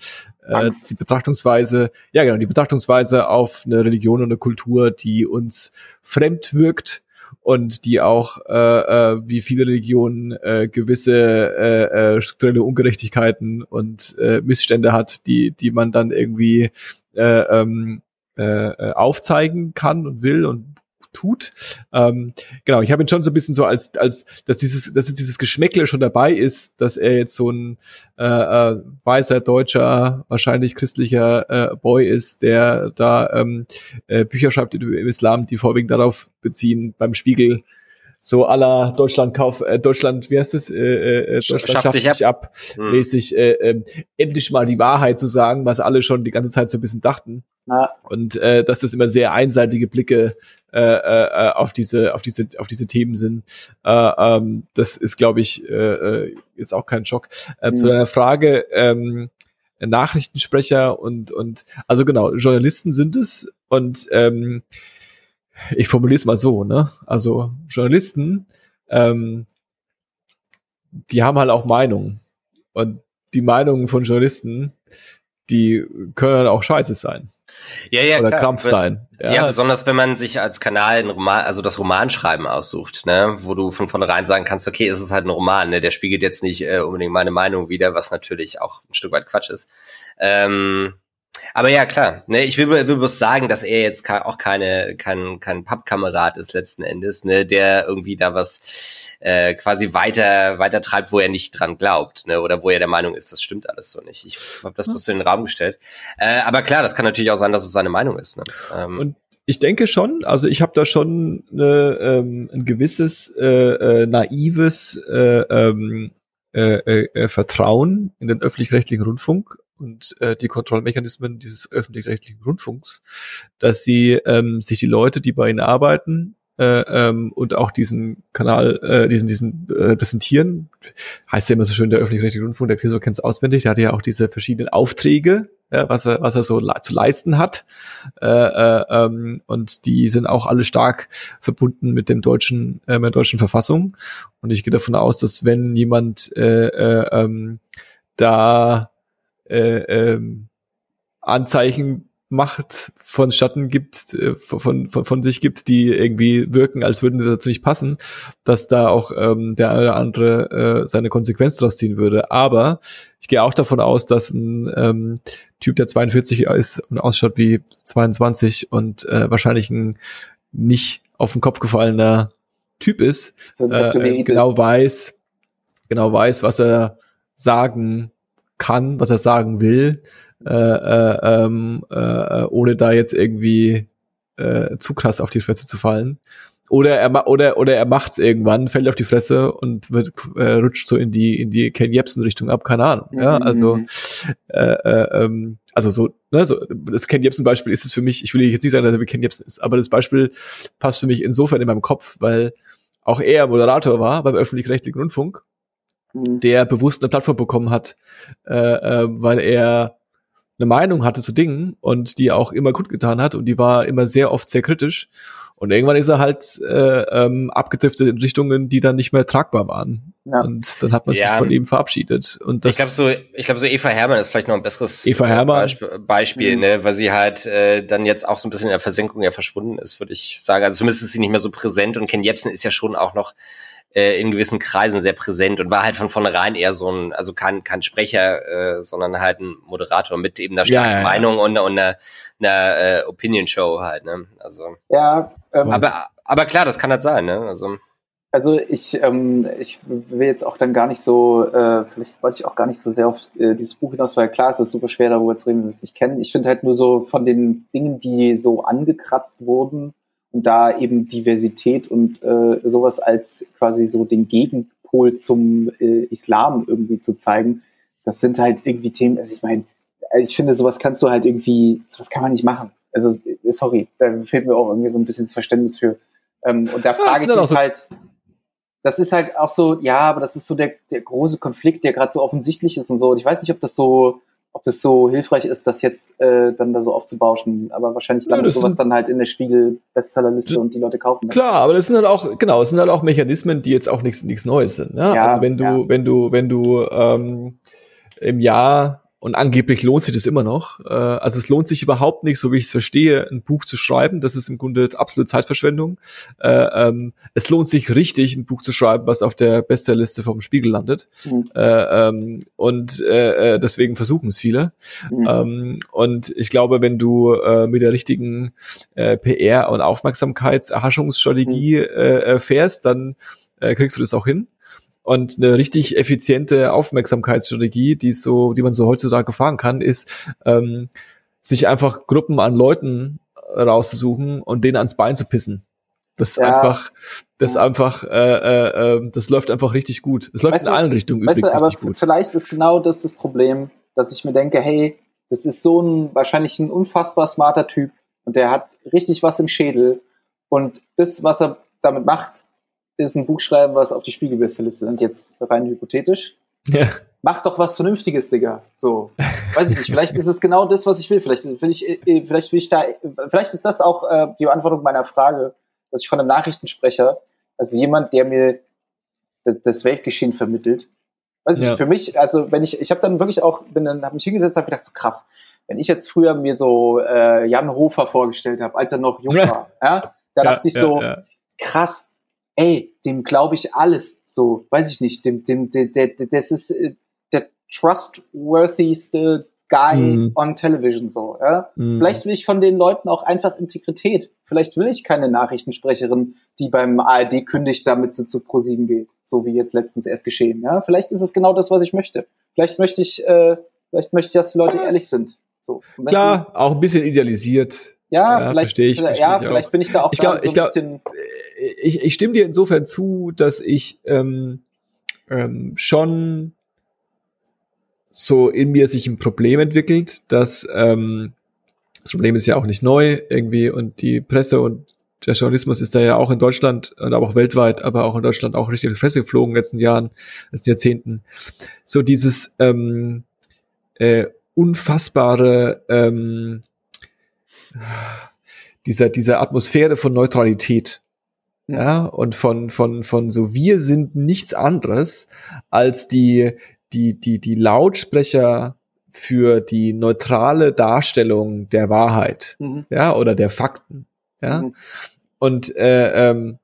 äh, die Betrachtungsweise, ja genau, die Betrachtungsweise auf eine Religion und eine Kultur, die uns fremd wirkt, und die auch, äh, äh, wie viele Religionen, äh, gewisse äh, äh, strukturelle Ungerechtigkeiten und äh, Missstände hat, die, die man dann irgendwie äh, ähm, äh, aufzeigen kann und will und tut. Ähm, genau, ich habe ihn schon so ein bisschen so als, als dass dieses, dass dieses Geschmäckle schon dabei ist, dass er jetzt so ein äh, äh, weißer, deutscher, wahrscheinlich christlicher äh, Boy ist, der da ähm, äh, Bücher schreibt im Islam, die vorwiegend darauf beziehen, beim Spiegel so aller Deutschland kauf äh, Deutschland wie heißt es äh, äh, Deutschland schafft, schafft sich ab, ab hm. mäßig äh, äh, endlich mal die Wahrheit zu sagen was alle schon die ganze Zeit so ein bisschen dachten ja. Und äh, dass das immer sehr einseitige Blicke äh, äh, auf diese, auf diese, auf diese Themen sind. Äh, ähm, das ist, glaube ich, äh, äh, jetzt auch kein Schock. Ähm, mhm. Zu deiner Frage, ähm, Nachrichtensprecher und, und also genau, Journalisten sind es und ähm, ich formuliere es mal so, ne? Also Journalisten, ähm, die haben halt auch Meinungen. Und die Meinungen von Journalisten, die können auch scheiße sein ja, ja, oder klar. Krampf sein. Ja. ja. besonders wenn man sich als Kanal ein Roman, also das Romanschreiben aussucht, ne, wo du von vornherein sagen kannst, okay, es ist halt ein Roman, ne, der spiegelt jetzt nicht äh, unbedingt meine Meinung wider, was natürlich auch ein Stück weit Quatsch ist. Ähm, aber ja, klar. Ne, ich will, will bloß sagen, dass er jetzt auch keine, kein, kein Pappkamerad ist letzten Endes, ne, der irgendwie da was äh, quasi weiter, weiter treibt, wo er nicht dran glaubt, ne, oder wo er der Meinung ist, das stimmt alles so nicht. Ich habe das bloß in den Raum gestellt. Äh, aber klar, das kann natürlich auch sein, dass es seine Meinung ist. Ne? Ähm, Und ich denke schon, also ich habe da schon ne, ähm, ein gewisses äh, äh, naives äh, ähm, äh, äh, äh Vertrauen in den öffentlich-rechtlichen Rundfunk und äh, die Kontrollmechanismen dieses öffentlich-rechtlichen Rundfunks, dass sie ähm, sich die Leute, die bei ihnen arbeiten, äh, ähm, und auch diesen Kanal, äh, diesen, diesen äh, repräsentieren. Heißt ja immer so schön, der öffentlich-rechtliche Rundfunk, der Chriso kennt es auswendig, der hat ja auch diese verschiedenen Aufträge, ja, was er, was er so le zu leisten hat. Äh, äh, ähm, und die sind auch alle stark verbunden mit dem deutschen, äh, mit der deutschen Verfassung. Und ich gehe davon aus, dass wenn jemand äh, äh, ähm, da äh, ähm, Anzeichen macht, vonstatten gibt, äh, von, von, von sich gibt, die irgendwie wirken, als würden sie dazu nicht passen, dass da auch ähm, der eine oder andere äh, seine Konsequenz draus ziehen würde. Aber ich gehe auch davon aus, dass ein ähm, Typ, der 42 ist und ausschaut wie 22 und äh, wahrscheinlich ein nicht auf den Kopf gefallener Typ ist, so äh, genau weiß, genau weiß, was er sagen kann, was er sagen will, äh, äh, ähm, äh, ohne da jetzt irgendwie äh, zu krass auf die Fresse zu fallen. oder er oder oder er macht's irgendwann, fällt auf die Fresse und wird äh, rutscht so in die in die Ken Jebsen Richtung ab, keine Ahnung. Ja, mhm. also äh, äh, ähm, also so, ne, so das Ken Jebsen Beispiel ist es für mich. Ich will jetzt nicht sagen, dass er wie Ken Jebsen ist, aber das Beispiel passt für mich insofern in meinem Kopf, weil auch er Moderator war beim öffentlich-rechtlichen Rundfunk, mhm. der bewusst eine Plattform bekommen hat, äh, äh, weil er eine Meinung hatte zu Dingen und die auch immer gut getan hat und die war immer sehr oft sehr kritisch. Und irgendwann ist er halt äh, ähm, abgedriftet in Richtungen, die dann nicht mehr tragbar waren. Ja. Und dann hat man ja. sich von ihm verabschiedet. Und das ich glaube so, ich glaube so Eva Hermann ist vielleicht noch ein besseres Eva Hermann. Beispiel, Beispiel mhm. ne, weil sie halt äh, dann jetzt auch so ein bisschen in der Versenkung ja verschwunden ist, würde ich sagen. Also zumindest ist sie nicht mehr so präsent und Ken Jebsen ist ja schon auch noch äh, in gewissen Kreisen sehr präsent und war halt von vornherein eher so ein, also kein, kein Sprecher, äh, sondern halt ein Moderator mit eben einer starken ja, ja, Meinung und, und einer, einer äh, Opinion-Show halt, ne? Also. Ja, ähm, aber, aber klar, das kann halt sein, ne? Also. Also ich, ähm, ich will jetzt auch dann gar nicht so, äh, vielleicht wollte ich auch gar nicht so sehr auf äh, dieses Buch hinaus, weil klar, es ist super schwer darüber zu reden, wenn wir es nicht kennen. Ich finde halt nur so von den Dingen, die so angekratzt wurden, da eben Diversität und äh, sowas als quasi so den Gegenpol zum äh, Islam irgendwie zu zeigen, das sind halt irgendwie Themen, also ich meine, ich finde, sowas kannst du halt irgendwie, sowas kann man nicht machen. Also, äh, sorry, da fehlt mir auch irgendwie so ein bisschen das Verständnis für. Ähm, und da frage ich mich so halt, das ist halt auch so, ja, aber das ist so der, der große Konflikt, der gerade so offensichtlich ist und so. Und ich weiß nicht, ob das so ob das so hilfreich ist, das jetzt äh, dann da so aufzubauschen. Aber wahrscheinlich landet ja, sowas sind, dann halt in der Spiegel-Bestsellerliste und die Leute kaufen. Das. Klar, aber das sind halt auch, genau, es sind halt auch Mechanismen, die jetzt auch nichts nichts Neues sind. Ne? Ja, also wenn du, ja. wenn du, wenn du ähm, im Jahr und angeblich lohnt sich das immer noch. Äh, also es lohnt sich überhaupt nicht, so wie ich es verstehe, ein Buch zu schreiben. Das ist im Grunde absolute Zeitverschwendung. Äh, ähm, es lohnt sich richtig, ein Buch zu schreiben, was auf der Bestsellerliste vom Spiegel landet. Mhm. Äh, ähm, und äh, äh deswegen versuchen es viele. Mhm. Ähm, und ich glaube, wenn du äh, mit der richtigen äh, PR und Aufmerksamkeitserhaschungsstrategie mhm. äh, fährst, dann äh, kriegst du das auch hin und eine richtig effiziente Aufmerksamkeitsstrategie, die so, die man so heutzutage fahren kann, ist, ähm, sich einfach Gruppen an Leuten rauszusuchen und denen ans Bein zu pissen. Das ja. einfach, das ja. einfach, äh, äh, ähm, das läuft einfach richtig gut. Es läuft weißt in allen Richtungen übrigens du, aber richtig gut. Vielleicht ist genau das das Problem, dass ich mir denke, hey, das ist so ein wahrscheinlich ein unfassbar smarter Typ und der hat richtig was im Schädel und das, was er damit macht, ist ein Buch schreiben, was auf die Spiegelbesteliste sind, jetzt rein hypothetisch. Ja. Mach doch was Vernünftiges, Digga. So. Weiß ich nicht. Vielleicht ist es genau das, was ich will. Vielleicht will ich, äh, vielleicht will ich da, vielleicht ist das auch äh, die Beantwortung meiner Frage, dass ich von einem Nachrichtensprecher, also jemand, der mir das Weltgeschehen vermittelt. Weiß ich ja. nicht, für mich, also wenn ich, ich habe dann wirklich auch, bin dann, habe mich hingesetzt, habe gedacht, so krass, wenn ich jetzt früher mir so äh, Jan Hofer vorgestellt habe, als er noch jung [LAUGHS] war, ja, da ja, dachte ich so, krass, ey, dem glaube ich alles. So, weiß ich nicht, dem, dem, der, der, das ist äh, der trustworthyste Guy mm. on Television so. Ja? Mm. Vielleicht will ich von den Leuten auch einfach Integrität. Vielleicht will ich keine Nachrichtensprecherin, die beim ARD kündigt, damit sie zu ProSieben geht, so wie jetzt letztens erst geschehen. Ja? Vielleicht ist es genau das, was ich möchte. Vielleicht möchte ich, äh, vielleicht möchte ich, dass die Leute ehrlich sind. So. Klar, auch ein bisschen idealisiert. Ja, ja vielleicht, ich, ja, vielleicht bin ich da auch ich glaub, so ich glaub, ich, ich stimme dir insofern zu, dass ich ähm, ähm, schon so in mir sich ein Problem entwickelt, dass ähm, das Problem ist ja auch nicht neu irgendwie und die Presse und der Journalismus ist da ja auch in Deutschland und aber auch weltweit, aber auch in Deutschland auch richtig in die Fresse geflogen in den letzten Jahren, letzten Jahrzehnten. So dieses ähm, äh, unfassbare ähm, dieser, dieser Atmosphäre von Neutralität. Ja, und von, von, von so, wir sind nichts anderes als die, die, die, die Lautsprecher für die neutrale Darstellung der Wahrheit, mhm. ja, oder der Fakten, ja. Mhm. Und äh, ähm,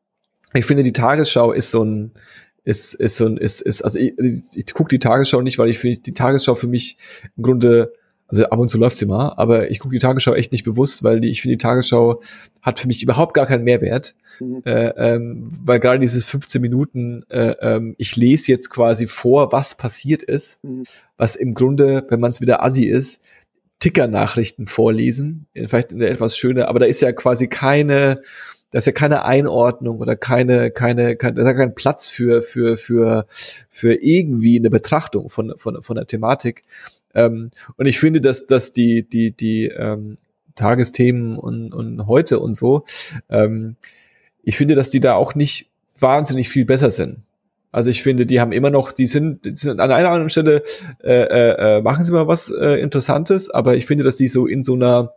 ich finde, die Tagesschau ist so ein, ist, ist so ein, ist, ist, also ich, ich, ich gucke die Tagesschau nicht, weil ich finde, die Tagesschau für mich im Grunde also ab und zu läuft sie mal, aber ich gucke die Tagesschau echt nicht bewusst, weil die, ich finde, die Tagesschau hat für mich überhaupt gar keinen Mehrwert. Mhm. Äh, ähm, weil gerade dieses 15 Minuten, äh, ähm, ich lese jetzt quasi vor, was passiert ist, mhm. was im Grunde, wenn man es wieder assi ist, Ticker-Nachrichten vorlesen, vielleicht eine etwas schöne, aber da ist ja quasi keine, da ist ja keine Einordnung oder keine, keine, kein, da ist kein Platz für, für, für, für irgendwie eine Betrachtung von, von, von der Thematik. Ähm, und ich finde, dass, dass die, die, die ähm, Tagesthemen und, und heute und so, ähm, ich finde, dass die da auch nicht wahnsinnig viel besser sind. Also ich finde, die haben immer noch, die sind, die sind an einer anderen Stelle äh, äh, äh, machen sie mal was äh, Interessantes, aber ich finde, dass die so in so einer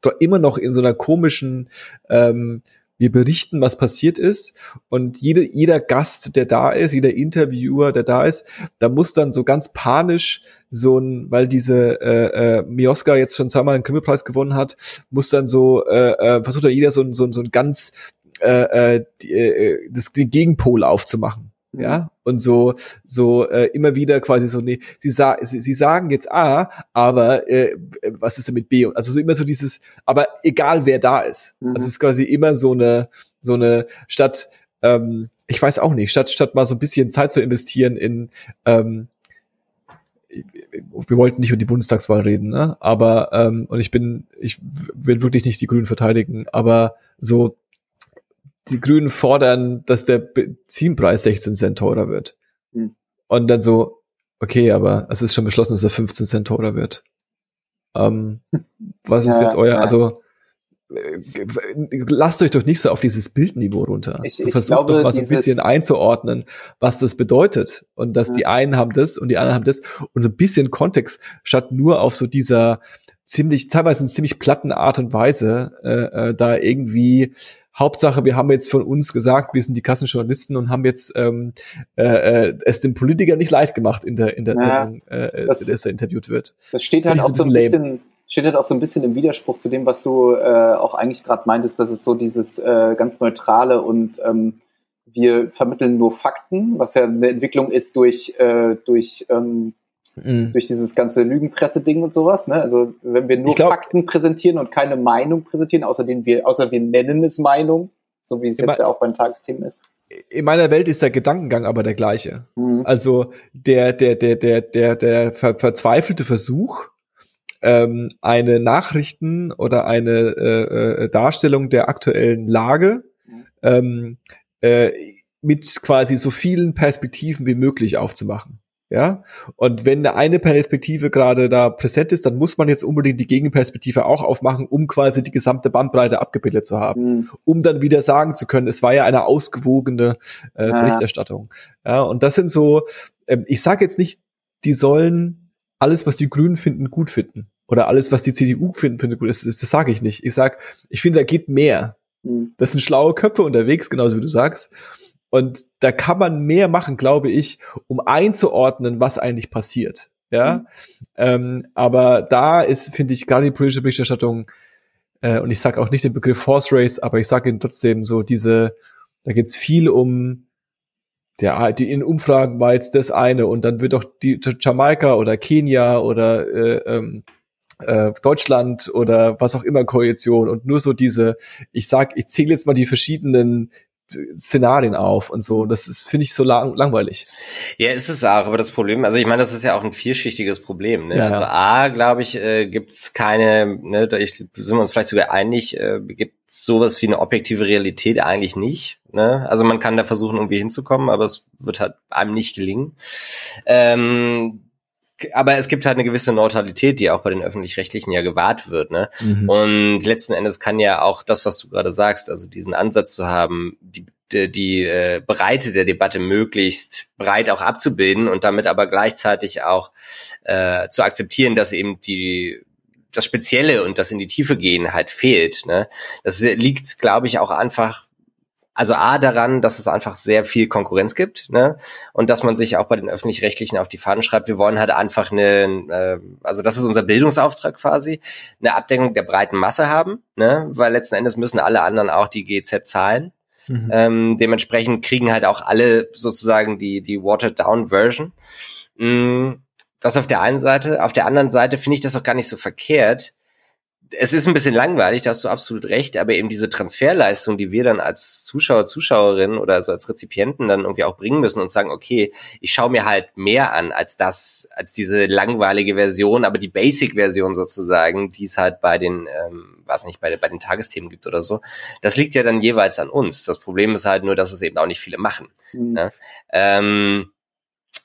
doch immer noch in so einer komischen ähm, wir berichten, was passiert ist. Und jede, jeder Gast, der da ist, jeder Interviewer, der da ist, da muss dann so ganz panisch so ein, weil diese äh, äh, Mioska jetzt schon zweimal einen Krimmelpreis gewonnen hat, muss dann so, äh, äh, versucht da jeder so, so, so ein ganz äh, äh, äh, das, Gegenpol aufzumachen ja mhm. und so so äh, immer wieder quasi so nee sie, sa sie, sie sagen jetzt A aber äh, was ist denn mit B also so immer so dieses aber egal wer da ist mhm. also es ist quasi immer so eine so eine statt ähm, ich weiß auch nicht statt statt mal so ein bisschen Zeit zu investieren in ähm, wir wollten nicht über die Bundestagswahl reden, ne? Aber ähm, und ich bin, ich will wirklich nicht die Grünen verteidigen, aber so die Grünen fordern, dass der Benzinpreis 16 Cent teurer wird. Hm. Und dann so, okay, aber es ist schon beschlossen, dass er 15 Cent teurer wird. Ähm, was ist ja, jetzt euer, ja. also äh, lasst euch doch nicht so auf dieses Bildniveau runter. Ich, so, versucht glaube, doch mal so ein bisschen einzuordnen, was das bedeutet. Und dass ja. die einen haben das und die anderen haben das. Und so ein bisschen Kontext, statt nur auf so dieser ziemlich, teilweise in ziemlich platten Art und Weise, äh, äh, da irgendwie Hauptsache, wir haben jetzt von uns gesagt, wir sind die Kassenjournalisten und haben jetzt ähm, äh, äh, es den Politikern nicht leicht gemacht in der in der ja, Sendung, äh, das, dass er interviewt wird. Das steht halt auch so ein bisschen, steht halt auch so ein bisschen im Widerspruch zu dem, was du äh, auch eigentlich gerade meintest, dass es so dieses äh, ganz neutrale und ähm, wir vermitteln nur Fakten, was ja eine Entwicklung ist durch durch, äh, durch ähm, mhm. durch dieses ganze Lügenpresse-Ding und sowas. Ne? Also wenn wir nur glaub, Fakten präsentieren und keine Meinung präsentieren, außer, den wir, außer wir nennen es Meinung, so wie es jetzt ja auch beim Tagesthemen ist. In meiner Welt ist der Gedankengang aber der gleiche. Mhm. Also der, der, der, der, der, der ver verzweifelte Versuch, ähm, eine Nachrichten oder eine äh, äh, Darstellung der aktuellen Lage mhm. ähm, äh, mit quasi so vielen Perspektiven wie möglich aufzumachen. Ja, und wenn eine Perspektive gerade da präsent ist, dann muss man jetzt unbedingt die Gegenperspektive auch aufmachen, um quasi die gesamte Bandbreite abgebildet zu haben, mhm. um dann wieder sagen zu können, es war ja eine ausgewogene äh, ja. Berichterstattung. Ja, und das sind so, ähm, ich sage jetzt nicht, die sollen alles, was die Grünen finden, gut finden oder alles, was die CDU finden, findet gut. Das, das, das sage ich nicht. Ich sag, ich finde, da geht mehr. Mhm. Das sind schlaue Köpfe unterwegs, genauso wie du sagst. Und da kann man mehr machen, glaube ich, um einzuordnen, was eigentlich passiert. Ja, mhm. ähm, aber da ist, finde ich, gerade die politische Berichterstattung, äh, und ich sage auch nicht den Begriff Horse Race, aber ich sage ihn trotzdem so, diese, da geht's viel um der, die in Umfragen war jetzt das eine und dann wird auch die Jamaika oder Kenia oder äh, ähm, äh, Deutschland oder was auch immer Koalition und nur so diese, ich sag, ich zähle jetzt mal die verschiedenen Szenarien auf und so. Das ist, finde ich, so lang, langweilig. Ja, ist es auch, aber das Problem, also ich meine, das ist ja auch ein vielschichtiges Problem. Ne? Ja, also A, glaube ich, äh, gibt es keine, ne, da ich, sind wir uns vielleicht sogar einig, äh, gibt es sowas wie eine objektive Realität eigentlich nicht. Ne? Also man kann da versuchen, irgendwie hinzukommen, aber es wird halt einem nicht gelingen. Ähm, aber es gibt halt eine gewisse Neutralität, die auch bei den öffentlich-rechtlichen ja gewahrt wird. Ne? Mhm. Und letzten Endes kann ja auch das, was du gerade sagst, also diesen Ansatz zu haben, die, die, die äh, Breite der Debatte möglichst breit auch abzubilden und damit aber gleichzeitig auch äh, zu akzeptieren, dass eben die das Spezielle und das in die Tiefe gehen halt fehlt. Ne? Das liegt, glaube ich, auch einfach also A daran, dass es einfach sehr viel Konkurrenz gibt, ne? Und dass man sich auch bei den öffentlich-rechtlichen auf die Fahnen schreibt, wir wollen halt einfach eine, äh, also das ist unser Bildungsauftrag quasi, eine Abdeckung der breiten Masse haben, ne? Weil letzten Endes müssen alle anderen auch die GZ zahlen. Mhm. Ähm, dementsprechend kriegen halt auch alle sozusagen die, die Watered-Down-Version. Mm, das auf der einen Seite. Auf der anderen Seite finde ich das auch gar nicht so verkehrt, es ist ein bisschen langweilig, da hast du absolut recht, aber eben diese Transferleistung, die wir dann als Zuschauer, Zuschauerinnen oder so als Rezipienten dann irgendwie auch bringen müssen und sagen, okay, ich schaue mir halt mehr an als das, als diese langweilige Version, aber die Basic-Version sozusagen, die es halt bei den, ähm, was nicht, bei, bei den Tagesthemen gibt oder so. Das liegt ja dann jeweils an uns. Das Problem ist halt nur, dass es eben auch nicht viele machen. Mhm. Ne? Ähm,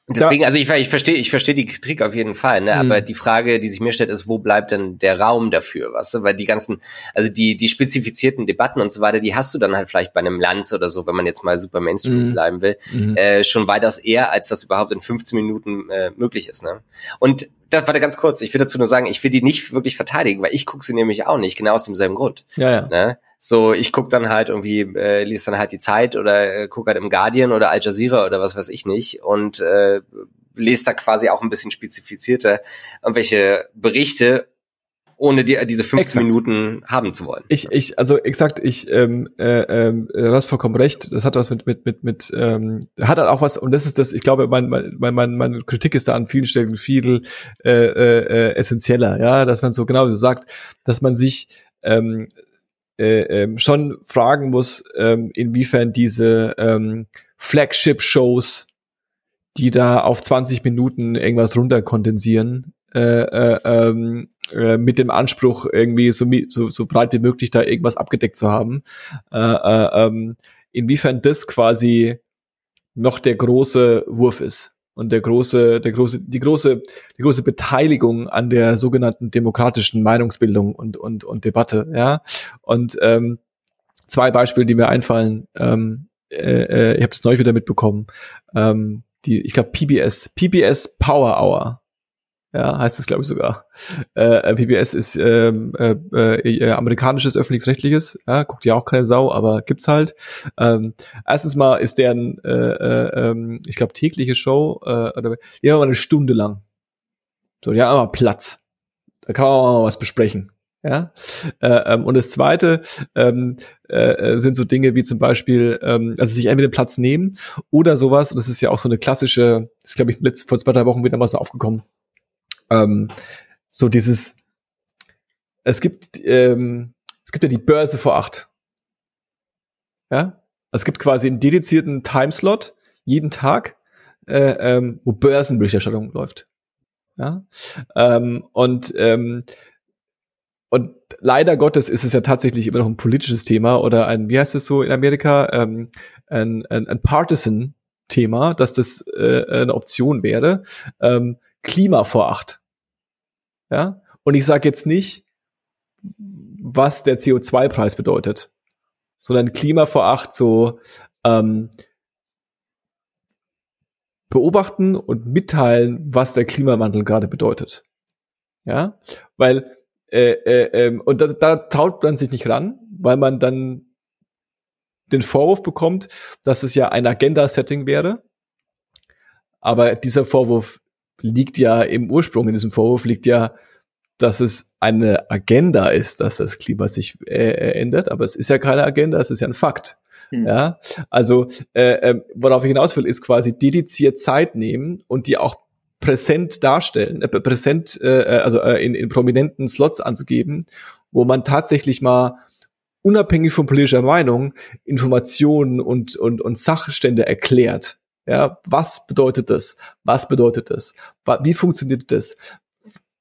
Deswegen, also ich, ich verstehe, ich verstehe die Kritik auf jeden Fall, ne? Mhm. Aber die Frage, die sich mir stellt, ist, wo bleibt denn der Raum dafür, weißt du? Weil die ganzen, also die, die spezifizierten Debatten und so weiter, die hast du dann halt vielleicht bei einem Lanz oder so, wenn man jetzt mal super Mainstream mhm. bleiben will, mhm. äh, schon weitaus eher, als das überhaupt in 15 Minuten äh, möglich ist, ne? Und das war da ganz kurz. Ich will dazu nur sagen, ich will die nicht wirklich verteidigen, weil ich gucke sie nämlich auch nicht, genau aus demselben Grund. Ja, ja. Ne? So, ich guck dann halt irgendwie, äh, liest dann halt die Zeit oder äh, guck halt im Guardian oder Al Jazeera oder was weiß ich nicht und äh, lese da quasi auch ein bisschen spezifizierter irgendwelche Berichte, ohne die, diese 15 exakt. Minuten haben zu wollen. Ich, ich, also exakt, ich, ähm, äh, ähm, du hast vollkommen recht. Das hat was mit, mit, mit, mit, ähm, hat halt auch was, und das ist das, ich glaube, mein, mein, mein, meine Kritik ist da an vielen Stellen viel äh, äh, essentieller, ja, dass man so genau so sagt, dass man sich ähm, äh, ähm, schon fragen muss, ähm, inwiefern diese ähm, Flagship-Shows, die da auf 20 Minuten irgendwas runterkondensieren, äh, äh, ähm, äh, mit dem Anspruch, irgendwie so, so, so breit wie möglich da irgendwas abgedeckt zu haben, äh, äh, ähm, inwiefern das quasi noch der große Wurf ist und der große, der große, die große, die große Beteiligung an der sogenannten demokratischen Meinungsbildung und und und Debatte, ja. Und ähm, zwei Beispiele, die mir einfallen. Ähm, äh, äh ich habe das neu wieder mitbekommen. Ähm, die, ich glaube PBS, PBS Power Hour ja, heißt es glaube ich sogar. Äh, PBS ist ähm, äh, äh, amerikanisches öffentlich-rechtliches, ja, guckt ja auch keine Sau, aber gibt's halt. Ähm, erstens mal ist deren, äh, äh, ähm, ich glaube tägliche Show, äh, oder die haben mal eine Stunde lang. So, die haben mal Platz. Da kann man auch mal was besprechen. Ja, äh, ähm, und das zweite ähm, äh, sind so Dinge wie zum Beispiel, ähm, also sich entweder Platz nehmen oder sowas, und das ist ja auch so eine klassische, das ist glaube ich letzt, vor zwei, drei Wochen wieder mal so aufgekommen, ähm, so dieses, es gibt, ähm, es gibt ja die Börse vor acht. Ja, es gibt quasi einen dedizierten Timeslot jeden Tag, äh, ähm, wo Börsenberichterstattung läuft. Ja, ähm, und ähm, und leider Gottes ist es ja tatsächlich immer noch ein politisches Thema oder ein, wie heißt es so in Amerika, ähm, ein, ein, ein Partisan-Thema, dass das äh, eine Option wäre. Ähm, Klima vor acht. Ja? Und ich sage jetzt nicht, was der CO2-Preis bedeutet, sondern Klima vor acht so ähm, beobachten und mitteilen, was der Klimawandel gerade bedeutet. Ja, weil äh, äh, äh, und da, da taut man sich nicht ran, weil man dann den Vorwurf bekommt, dass es ja ein Agenda-Setting wäre. Aber dieser Vorwurf liegt ja im Ursprung in diesem Vorwurf liegt ja, dass es eine Agenda ist, dass das Klima sich äh, ändert, aber es ist ja keine Agenda, es ist ja ein Fakt. Hm. Ja, also äh, äh, worauf ich hinaus will, ist quasi dediziert Zeit nehmen und die auch präsent darstellen, äh, präsent, äh, äh, also äh, in, in prominenten Slots anzugeben, wo man tatsächlich mal unabhängig von politischer Meinung Informationen und, und, und Sachstände erklärt. Ja, was bedeutet das? Was bedeutet das? Wie funktioniert das?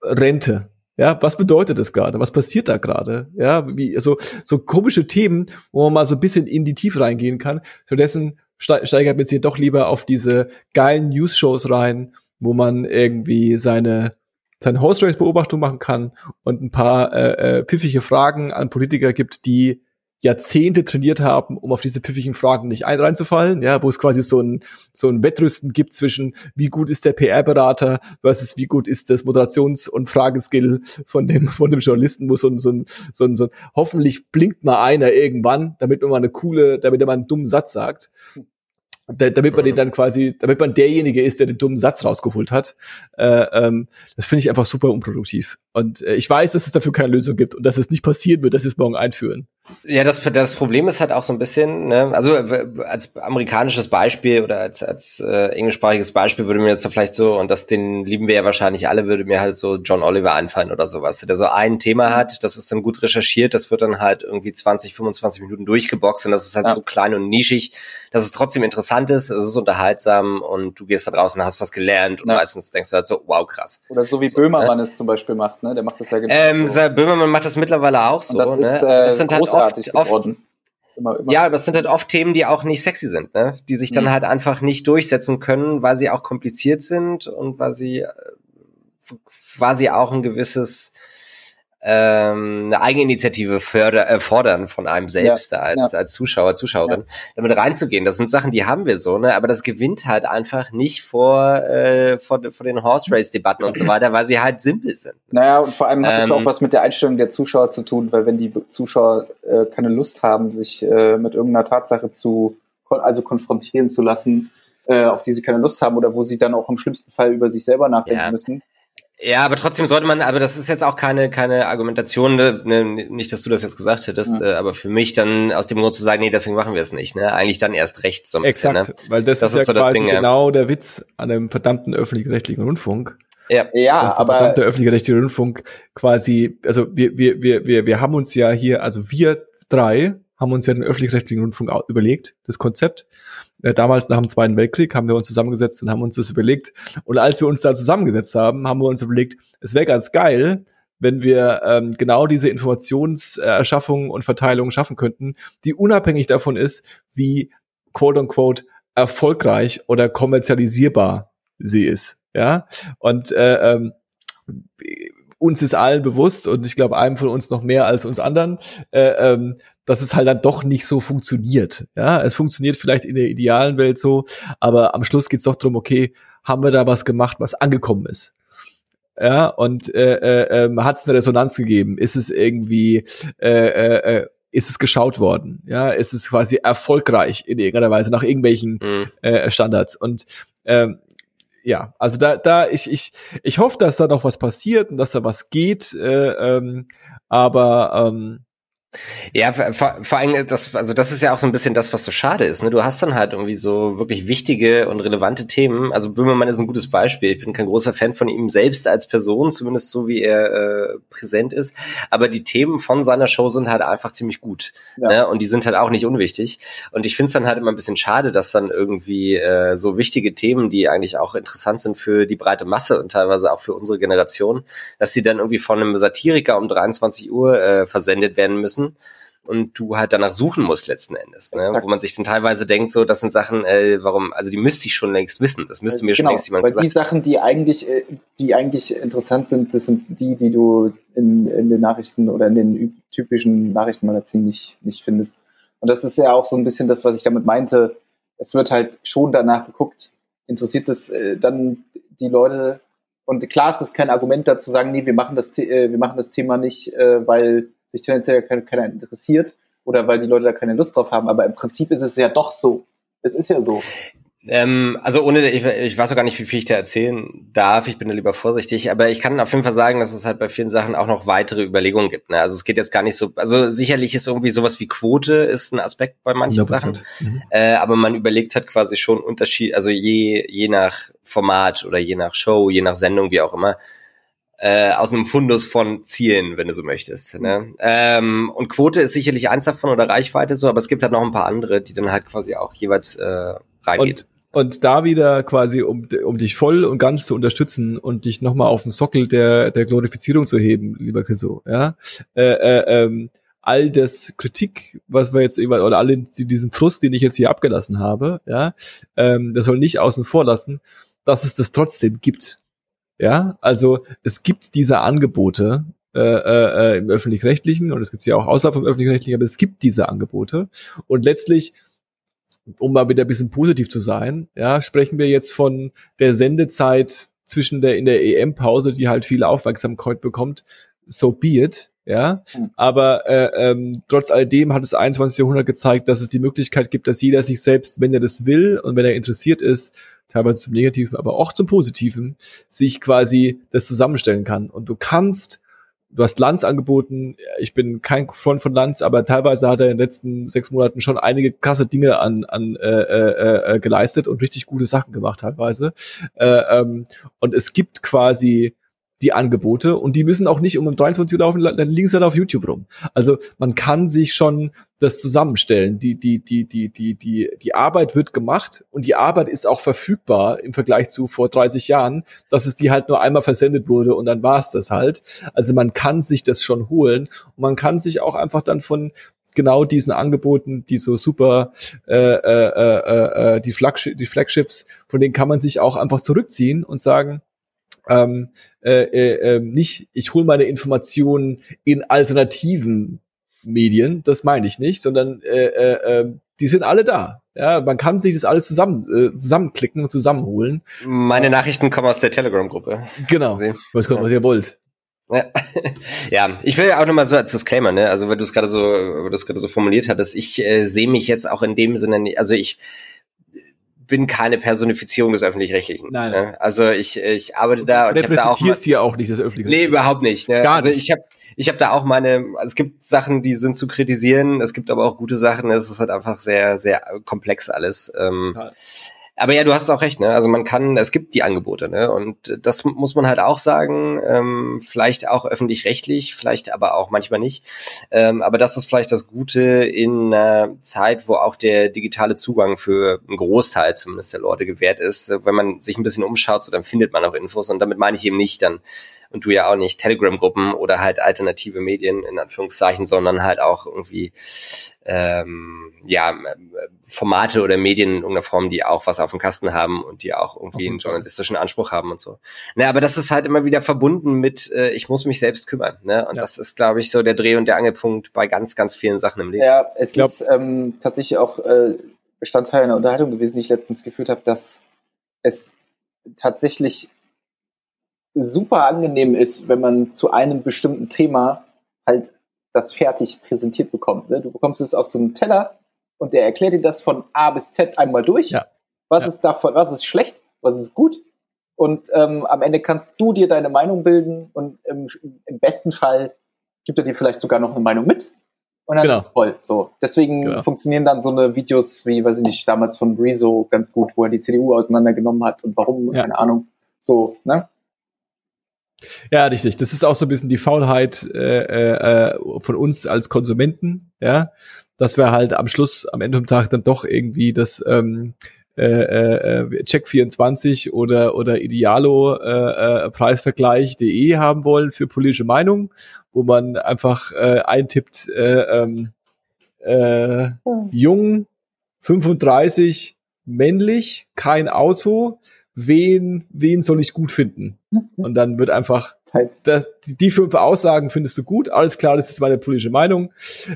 Rente. Ja, was bedeutet das gerade? Was passiert da gerade? Ja, wie, so, so komische Themen, wo man mal so ein bisschen in die Tiefe reingehen kann. Stattdessen steigert man sich doch lieber auf diese geilen News-Shows rein, wo man irgendwie seine seine Host Race Beobachtung machen kann und ein paar äh, äh, pfiffige Fragen an Politiker gibt, die Jahrzehnte trainiert haben, um auf diese pfiffigen Fragen nicht ein reinzufallen, ja, wo es quasi so ein, so ein Wettrüsten gibt zwischen wie gut ist der PR-Berater versus wie gut ist das Moderations- und Frageskill von dem, von dem Journalisten, wo so ein, so ein, so ein, so ein, hoffentlich blinkt mal einer irgendwann, damit man mal eine coole, damit er mal einen dummen Satz sagt damit man den dann quasi, damit man derjenige ist, der den dummen Satz rausgeholt hat. Äh, ähm, das finde ich einfach super unproduktiv. Und äh, ich weiß, dass es dafür keine Lösung gibt und dass es nicht passieren wird, dass sie es morgen einführen. Ja, das, das Problem ist halt auch so ein bisschen, ne, also als amerikanisches Beispiel oder als, als äh, englischsprachiges Beispiel würde mir jetzt so vielleicht so, und das den lieben wir ja wahrscheinlich alle, würde mir halt so John Oliver einfallen oder sowas, der so ein Thema hat, das ist dann gut recherchiert, das wird dann halt irgendwie 20, 25 Minuten durchgeboxt und das ist halt ja. so klein und nischig, dass es trotzdem interessant ist, es ist unterhaltsam und du gehst da draußen und hast was gelernt und ja. meistens denkst du halt so, wow, krass. Oder so wie so, Böhmermann ne? es zum Beispiel macht, ne? Der macht das ja genau. Ähm, so. Böhmermann macht das mittlerweile auch so. Und das ne? ist, äh, das sind halt großartig oft, geworden. Oft, Immer, immer. Ja, aber das sind halt oft Themen, die auch nicht sexy sind, ne? Die sich dann mhm. halt einfach nicht durchsetzen können, weil sie auch kompliziert sind und weil sie äh, quasi auch ein gewisses ähm, eine Eigeninitiative förder, äh, fordern von einem selbst ja, als, ja. als Zuschauer, Zuschauerin, ja. damit reinzugehen. Das sind Sachen, die haben wir so, ne? Aber das gewinnt halt einfach nicht vor, äh, vor, vor den Horse Race Debatten und so [CLEARS THROAT] weiter, weil sie halt simpel sind. Naja, und vor allem hat ähm, das auch was mit der Einstellung der Zuschauer zu tun, weil wenn die Zuschauer äh, keine Lust haben, sich äh, mit irgendeiner Tatsache zu, also konfrontieren zu lassen, äh, auf die sie keine Lust haben oder wo sie dann auch im schlimmsten Fall über sich selber nachdenken müssen, ja, aber trotzdem sollte man, aber das ist jetzt auch keine, keine Argumentation, ne, ne, nicht, dass du das jetzt gesagt hättest, ja. äh, aber für mich dann aus dem Grund zu sagen, nee, deswegen machen wir es nicht, ne? Eigentlich dann erst recht so ein Exakt, bisschen, ne? weil das, das ist, ist ja so quasi Ding, genau der Witz an einem verdammten öffentlich-rechtlichen Rundfunk. Ja, ja dass aber der verdammte öffentlich-rechtliche Rundfunk quasi, also wir, wir, wir, wir, wir haben uns ja hier, also wir drei haben uns ja den öffentlich-rechtlichen Rundfunk überlegt, das Konzept äh, damals nach dem Zweiten Weltkrieg haben wir uns zusammengesetzt und haben uns das überlegt. Und als wir uns da zusammengesetzt haben, haben wir uns überlegt, es wäre ganz geil, wenn wir ähm, genau diese Informationserschaffung und Verteilung schaffen könnten, die unabhängig davon ist, wie quote unquote erfolgreich oder kommerzialisierbar sie ist. Ja. Und äh, ähm, uns ist allen bewusst und ich glaube einem von uns noch mehr als uns anderen, äh, ähm, dass es halt dann doch nicht so funktioniert. Ja, es funktioniert vielleicht in der idealen Welt so, aber am Schluss geht's doch drum, okay, haben wir da was gemacht, was angekommen ist? Ja, und äh, äh, äh, hat es eine Resonanz gegeben? Ist es irgendwie, äh, äh, äh, ist es geschaut worden? Ja, ist es quasi erfolgreich in irgendeiner Weise nach irgendwelchen mhm. äh, Standards? Und ähm, ja, also da, da, ich, ich, ich hoffe, dass da noch was passiert und dass da was geht, äh, ähm, aber ähm, ja, vor, vor allem, das, also das ist ja auch so ein bisschen das, was so schade ist. Ne? Du hast dann halt irgendwie so wirklich wichtige und relevante Themen. Also Böhmermann ist ein gutes Beispiel. Ich bin kein großer Fan von ihm selbst als Person, zumindest so wie er äh, präsent ist. Aber die Themen von seiner Show sind halt einfach ziemlich gut. Ja. Ne? Und die sind halt auch nicht unwichtig. Und ich finde es dann halt immer ein bisschen schade, dass dann irgendwie äh, so wichtige Themen, die eigentlich auch interessant sind für die breite Masse und teilweise auch für unsere Generation, dass sie dann irgendwie von einem Satiriker um 23 Uhr äh, versendet werden müssen und du halt danach suchen musst letzten Endes, ne? wo man sich dann teilweise denkt, so das sind Sachen, äh, warum, also die müsste ich schon längst wissen, das müsste mir genau, schon längst jemand weil gesagt. Die Sachen, die eigentlich, äh, die eigentlich interessant sind, das sind die, die du in, in den Nachrichten oder in den typischen Nachrichtenmagazinen nicht, nicht findest. Und das ist ja auch so ein bisschen das, was ich damit meinte. Es wird halt schon danach geguckt, interessiert das äh, dann die Leute? Und klar ist es kein Argument dazu sagen, nee, wir machen das, äh, wir machen das Thema nicht, äh, weil sich tendenziell keiner, keiner interessiert oder weil die Leute da keine Lust drauf haben. Aber im Prinzip ist es ja doch so. Es ist ja so. Ähm, also ohne, ich, ich weiß auch gar nicht, wie viel ich da erzählen darf. Ich bin da lieber vorsichtig. Aber ich kann auf jeden Fall sagen, dass es halt bei vielen Sachen auch noch weitere Überlegungen gibt. Ne? Also es geht jetzt gar nicht so. Also sicherlich ist irgendwie sowas wie Quote ist ein Aspekt bei manchen 100%. Sachen. Mhm. Äh, aber man überlegt halt quasi schon Unterschied. Also je je nach Format oder je nach Show, je nach Sendung, wie auch immer äh, aus einem Fundus von Zielen, wenn du so möchtest. Ne? Ähm, und Quote ist sicherlich eins davon oder Reichweite so, aber es gibt halt noch ein paar andere, die dann halt quasi auch jeweils äh, reingeht. Und, und da wieder quasi, um, um dich voll und ganz zu unterstützen und dich nochmal auf den Sockel der, der Glorifizierung zu heben, lieber Chriso, ja, äh, äh, ähm, all das Kritik, was wir jetzt über, oder alle diesen Frust, den ich jetzt hier abgelassen habe, ja, ähm, das soll nicht außen vor lassen, dass es das trotzdem gibt. Ja, also es gibt diese Angebote äh, äh, im öffentlich-rechtlichen und es gibt sie auch außerhalb vom öffentlich-rechtlichen, aber es gibt diese Angebote und letztlich um mal wieder ein bisschen positiv zu sein, ja, sprechen wir jetzt von der Sendezeit zwischen der in der EM-Pause, die halt viel Aufmerksamkeit bekommt, so be it, ja. Mhm. Aber äh, ähm, trotz alledem hat das 21. Jahrhundert gezeigt, dass es die Möglichkeit gibt, dass jeder sich selbst, wenn er das will und wenn er interessiert ist, teilweise zum Negativen, aber auch zum Positiven, sich quasi das zusammenstellen kann. Und du kannst du hast Lanz angeboten. Ich bin kein Freund von Lanz, aber teilweise hat er in den letzten sechs Monaten schon einige krasse Dinge an, an äh, äh, äh, geleistet und richtig gute Sachen gemacht teilweise. Äh, ähm, und es gibt quasi die Angebote und die müssen auch nicht um 23 Uhr laufen, dann liegen sie dann auf YouTube rum. Also man kann sich schon das zusammenstellen. Die, die, die, die, die, die, die Arbeit wird gemacht und die Arbeit ist auch verfügbar im Vergleich zu vor 30 Jahren, dass es die halt nur einmal versendet wurde und dann war es das halt. Also man kann sich das schon holen und man kann sich auch einfach dann von genau diesen Angeboten, die so super äh, äh, äh, äh, die, Flagship, die Flagships, von denen kann man sich auch einfach zurückziehen und sagen, ähm, äh, äh, ähm, nicht, ich hole meine Informationen in alternativen Medien, das meine ich nicht, sondern äh, äh, ähm, die sind alle da. Ja, man kann sich das alles zusammen äh, zusammenklicken und zusammenholen. Meine Nachrichten kommen aus der Telegram-Gruppe. Genau. Was, was ihr wollt. Ja. [LAUGHS] ja, ich will auch nochmal so als Disclaimer, ne? Also, wenn du es gerade so, wenn du es gerade so formuliert hattest, ich äh, sehe mich jetzt auch in dem Sinne nicht, also ich bin keine Personifizierung des Öffentlich-Rechtlichen. Nein, nein. Ne? Also ich, ich arbeite da und ich habe da auch. Du hier auch nicht das Öffentliche. Nee, überhaupt nicht. Ne? Gar also nicht. ich habe ich habe da auch meine, also es gibt Sachen, die sind zu kritisieren, es gibt aber auch gute Sachen, es ist halt einfach sehr, sehr komplex alles. Ähm, aber ja, du hast auch recht, ne? Also man kann, es gibt die Angebote, ne? Und das muss man halt auch sagen, ähm, vielleicht auch öffentlich-rechtlich, vielleicht aber auch manchmal nicht. Ähm, aber das ist vielleicht das Gute in einer Zeit, wo auch der digitale Zugang für einen Großteil zumindest der Leute gewährt ist. Wenn man sich ein bisschen umschaut, so dann findet man auch Infos. Und damit meine ich eben nicht dann, und du ja auch nicht, Telegram-Gruppen oder halt alternative Medien in Anführungszeichen, sondern halt auch irgendwie ähm, ja, Formate oder Medien in irgendeiner Form, die auch was auf dem Kasten haben und die auch irgendwie einen journalistischen Anspruch haben und so. Ne, aber das ist halt immer wieder verbunden mit, äh, ich muss mich selbst kümmern. Ne? Und ja. das ist, glaube ich, so der Dreh- und der Angelpunkt bei ganz, ganz vielen Sachen im Leben. Ja, es glaub, ist ähm, tatsächlich auch äh, Bestandteil einer Unterhaltung gewesen, die ich letztens geführt habe, dass es tatsächlich super angenehm ist, wenn man zu einem bestimmten Thema halt das fertig präsentiert bekommt. Ne? Du bekommst es auf so einem Teller und der erklärt dir das von A bis Z einmal durch. Ja. Was ja. ist davon, was ist schlecht, was ist gut. Und ähm, am Ende kannst du dir deine Meinung bilden und im, im, besten Fall gibt er dir vielleicht sogar noch eine Meinung mit. Und dann genau. ist toll. So. Deswegen genau. funktionieren dann so eine Videos wie, weiß ich nicht, damals von Rezo ganz gut, wo er die CDU auseinandergenommen hat und warum, ja. keine Ahnung. So, ne? Ja, richtig. Das ist auch so ein bisschen die Faulheit äh, äh, von uns als Konsumenten, ja, dass wir halt am Schluss, am Ende vom Tag dann doch irgendwie das ähm, äh, äh, Check24 oder oder Idealo äh, äh, Preisvergleich.de haben wollen für politische Meinung, wo man einfach äh, eintippt äh, ähm, äh, jung, 35, männlich, kein Auto, wen, wen soll ich gut finden? Mhm. Und dann wird einfach, das, die fünf Aussagen findest du gut, alles klar, das ist meine politische Meinung.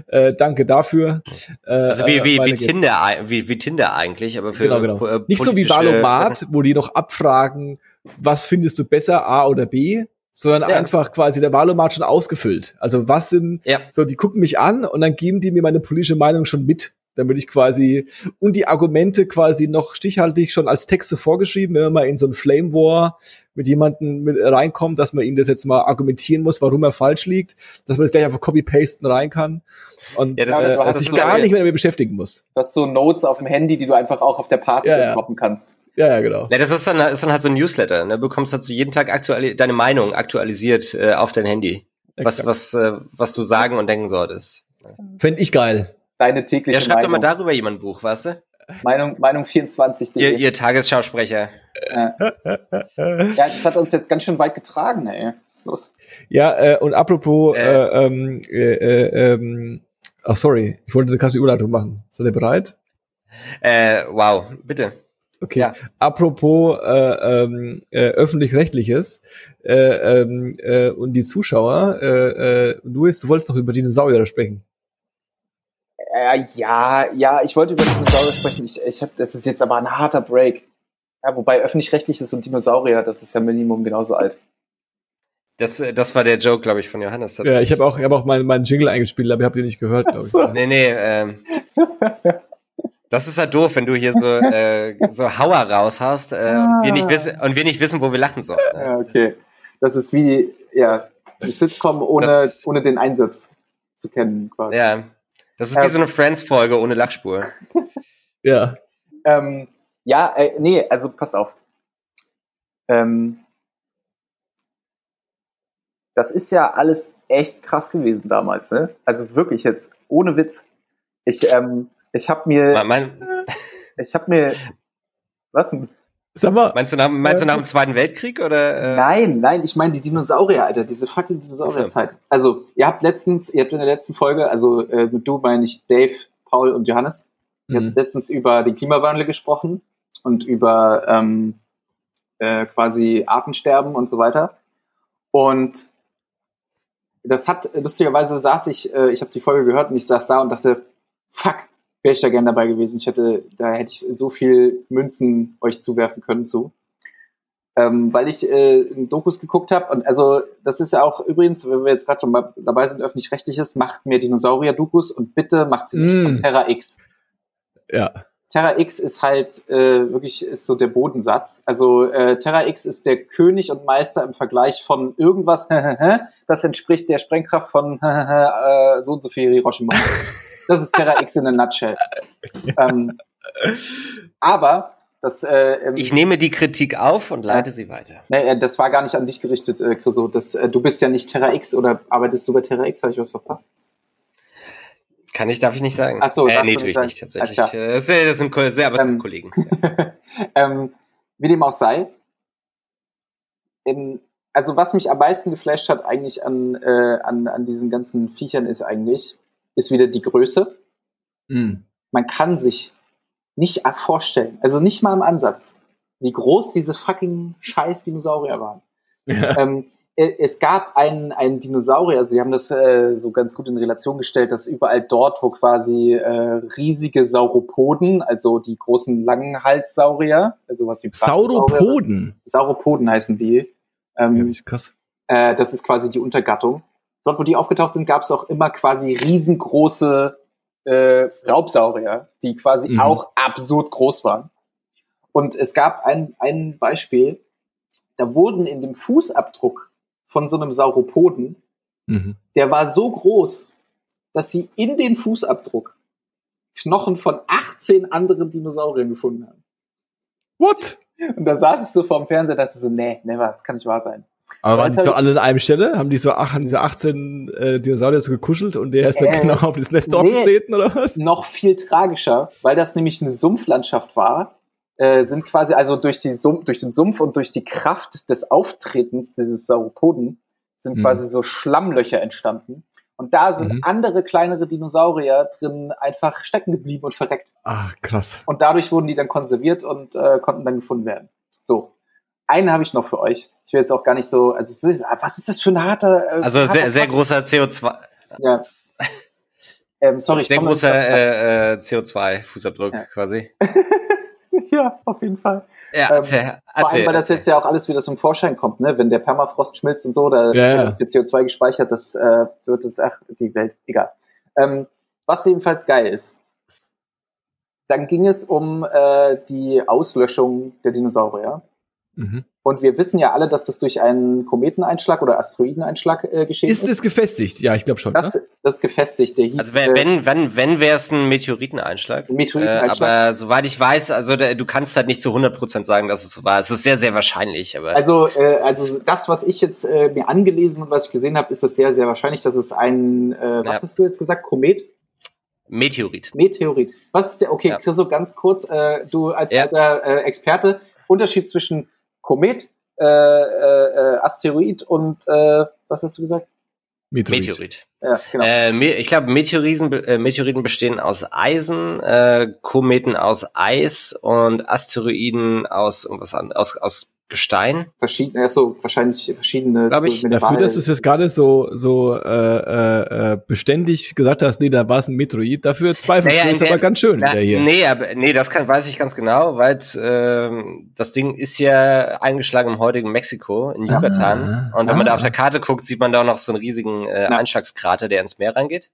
Äh, danke dafür. Äh, also wie, wie, wie, Tinder, wie, wie Tinder eigentlich, aber für genau, genau. Äh, Nicht so wie Valomat, wo die noch abfragen, was findest du besser, A oder B, sondern ja. einfach quasi der Valomat schon ausgefüllt. Also was sind, ja. so die gucken mich an und dann geben die mir meine politische Meinung schon mit damit ich quasi und die Argumente quasi noch stichhaltig schon als Texte vorgeschrieben, wenn man mal in so ein Flame War mit jemandem mit reinkommt, dass man ihm das jetzt mal argumentieren muss, warum er falsch liegt, dass man das gleich einfach copy-pasten rein kann und ja, das, äh, dass sich gar nicht mehr damit beschäftigen muss. Du hast so Notes auf dem Handy, die du einfach auch auf der Party ja, ja. droppen kannst. Ja, ja, genau. Ja, das ist dann, ist dann halt so ein Newsletter. Ne? Du bekommst halt so jeden Tag aktuell deine Meinung aktualisiert äh, auf dein Handy. Was, was, äh, was du sagen und denken solltest. Fände ich geil deine tägliche Ja, schreib Meinung. doch mal darüber jemand ein Buch, weißt du? Meinung, Meinung 24. Ihr, ihr Tagesschausprecher. Ja. ja, das hat uns jetzt ganz schön weit getragen, ey. Was ist los? Ja, äh, und apropos, äh. Äh, ähm, äh, äh, ähm, ach sorry, ich wollte eine krasse Überleitung machen. Seid ihr bereit? Äh, wow, bitte. Okay. Ja. Apropos äh, ähm, äh, öffentlich-rechtliches äh, ähm, äh, und die Zuschauer, äh, äh, Luis, du wolltest doch über Dinosaurier sprechen. Äh, ja, ja, ich wollte über Dinosaurier sprechen. Ich, ich hab, das ist jetzt aber ein harter Break. Ja, wobei öffentlich-rechtliches und Dinosaurier, das ist ja Minimum genauso alt. Das, äh, das war der Joke, glaube ich, von Johannes. Ja, ich habe auch, ich hab auch meinen, meinen Jingle eingespielt, aber ihr habt ihn nicht gehört, glaube ich. So. Nee, nee, ähm, das ist halt doof, wenn du hier so, äh, so Hauer raushaust äh, ah. und, wir nicht wissen, und wir nicht wissen, wo wir lachen sollen. Ne? Ja, okay. Das ist wie, ja, Eine Sitcom ohne, Das- ohne den Einsatz zu kennen, quasi. Ja. Das ist Ähm. wie so eine Friends-Folge ohne Lachspur. [LAUGHS] Ja. Ähm, ja, äh, nee, also pass auf. Ähm, das ist ja alles echt krass gewesen damals, ne? Also wirklich jetzt, ohne Witz. Ich, ähm, ich habe mir, Mein, mein, [LAUGHS] ich habe mir, was denn? Sag mal, meinst, du nach, meinst du nach dem Zweiten Weltkrieg oder? Äh? Nein, nein, ich meine die Dinosaurier, Alter, diese fucking Dinosaurierzeit. Also, ihr habt letztens, ihr habt in der letzten Folge, also äh, mit du meine ich Dave, Paul und Johannes, ihr Mhm. habt letztens über den Klimawandel gesprochen und über ähm, äh, quasi Artensterben und so weiter. Und das hat, lustigerweise saß ich, äh, ich habe die Folge gehört und ich saß da und dachte, fuck, wäre ich da gern dabei gewesen. Ich hätte, da hätte ich so viel Münzen euch zuwerfen können zu. Ähm, weil ich äh, Dokus geguckt habe und also das ist ja auch übrigens, wenn wir jetzt gerade schon mal dabei sind, öffentlich-rechtliches, macht mir Dinosaurier-Dokus und bitte macht sie nicht Mm. von Terra X. ja. Terra X ist halt äh, wirklich ist so der Bodensatz. Also äh, Terra X ist der König und Meister im Vergleich von irgendwas, [LAUGHS] das entspricht der Sprengkraft von [LAUGHS] äh, so und so viel Hiroshima. [LAUGHS] Das ist Terra X in a nutshell. Ähm, aber das, äh, ähm, Ich nehme die Kritik auf und leite sie weiter. nee, äh, das war gar nicht an dich gerichtet, äh, Chriso. Das, äh, du bist ja nicht Terra X oder arbeitest du bei Terra X? Habe ich was verpasst? Kann ich, darf ich nicht sagen. Ach so, äh, nee, tue nicht ich sagen. nicht tatsächlich. Alles klar. Äh, Das sind, das sind, aber es sind Ähm, Kollegen. [LAUGHS] ähm, wie dem auch sei. In, also was mich am meisten geflasht hat eigentlich an, äh, an, an diesen ganzen Viechern ist eigentlich, ist wieder die Größe. Mhm. Man kann sich nicht vorstellen, also nicht mal im Ansatz, wie groß diese fucking scheiß Dinosaurier waren. Ja. Ähm, äh, es gab einen, einen Dinosaurier, also sie haben das äh, so ganz gut in Relation gestellt, dass überall dort, wo quasi äh, riesige Sauropoden, also die großen langen Halssaurier, also was wie Sauropoden. Sauropoden heißen die. Ja, Ähm, krass. äh, das ist quasi die Untergattung. Dort, wo die aufgetaucht sind, gab es auch immer quasi riesengroße äh, Raubsaurier, die quasi Mhm. auch absurd groß waren. Und es gab ein, ein Beispiel, da wurden in dem Fußabdruck von so einem Sauropoden, Mhm. der war so groß, dass sie in den Fußabdruck Knochen von 18 anderen Dinosauriern gefunden haben. What? Und da saß ich so vorm Fernseher und dachte so, nee, never, das kann nicht wahr sein. Aber waren die Weiter- so alle an einem Stelle? Haben die so, ach, haben diese 18 äh, Dinosaurier so gekuschelt und der ist dann Äh, genau auf das Nest drauf nee. getreten oder was? noch viel tragischer, weil das nämlich eine Sumpflandschaft war, äh, sind quasi also durch, die Sum durch den Sumpf und durch die Kraft des Auftretens dieses Sauropoden sind Mhm. quasi so Schlammlöcher entstanden. Und da sind Mhm. andere kleinere Dinosaurier drin einfach stecken geblieben und verreckt. Ach, krass. Und dadurch wurden die dann konserviert und äh, konnten dann gefunden werden. So. Einen habe ich noch für euch. Ich will jetzt auch gar nicht so, also was ist das für ein harter, äh, Also harter sehr, sehr großer CO2, Ja. Ähm, sorry, ich sehr komme- großer äh, äh, CO2-Fußabdruck Ja. quasi. [LAUGHS] ja, auf jeden Fall. Ja, Ähm, erzähl, Vor allem, weil das jetzt ja auch alles wieder zum Vorschein kommt, ne? Wenn der Permafrost schmilzt und so, da Ja, ja. wird CO2 gespeichert, das äh, wird es, ach, die Welt, egal. Ähm, was jedenfalls geil ist, dann ging es um äh, die Auslöschung der Dinosaurier. Mhm. Und wir wissen ja alle, dass das durch einen Kometeneinschlag oder Asteroideneinschlag äh, geschehen ist. Ist es gefestigt? Ja, ich glaube schon. das, ne? das ist gefestigt. Der hieß, Also wenn, äh, wenn, wenn, wenn wäre es ein Meteoriteneinschlag. ein Meteoriteneinschlag. Äh, aber soweit ich weiß, also der, du kannst halt nicht zu 100% sagen, dass es so war. Es ist sehr, sehr wahrscheinlich, aber Also, äh, also das, was ich jetzt äh, mir angelesen und was ich gesehen habe, ist es sehr, sehr wahrscheinlich, dass es ein, äh, was Ja. hast du jetzt gesagt, Komet? Meteorit. Meteorit. Was ist der, okay, Ja. Chriso, ganz kurz, äh, du als Ja. alter äh, Experte, Unterschied zwischen Komet, äh, äh, äh, Asteroid und, äh, was hast du gesagt? Meteorit. Meteorit. Ja, genau. Äh, ich glaube, Meteoriten, äh, Meteoriten bestehen aus Eisen, äh, Kometen aus Eis und Asteroiden aus irgendwas anderes, aus, aus Gestein. Verschiedene, so wahrscheinlich verschiedene Glaub ich, so Dafür, Minerale- dass du es jetzt gerade so, so äh, äh, äh, beständig gesagt hast, nee, da war es ein Meteorit, dafür zweifelst Naja, du in ist aber ganz schön Na, wieder hier. nee, aber, nee, das kann, weiß ich ganz genau, weil ähm, das Ding ist ja eingeschlagen im heutigen Mexiko, in Yucatan. Ah, und wenn man ah. da auf der Karte guckt, sieht man da auch noch so einen riesigen äh. Einschlagskrater, der ins Meer reingeht.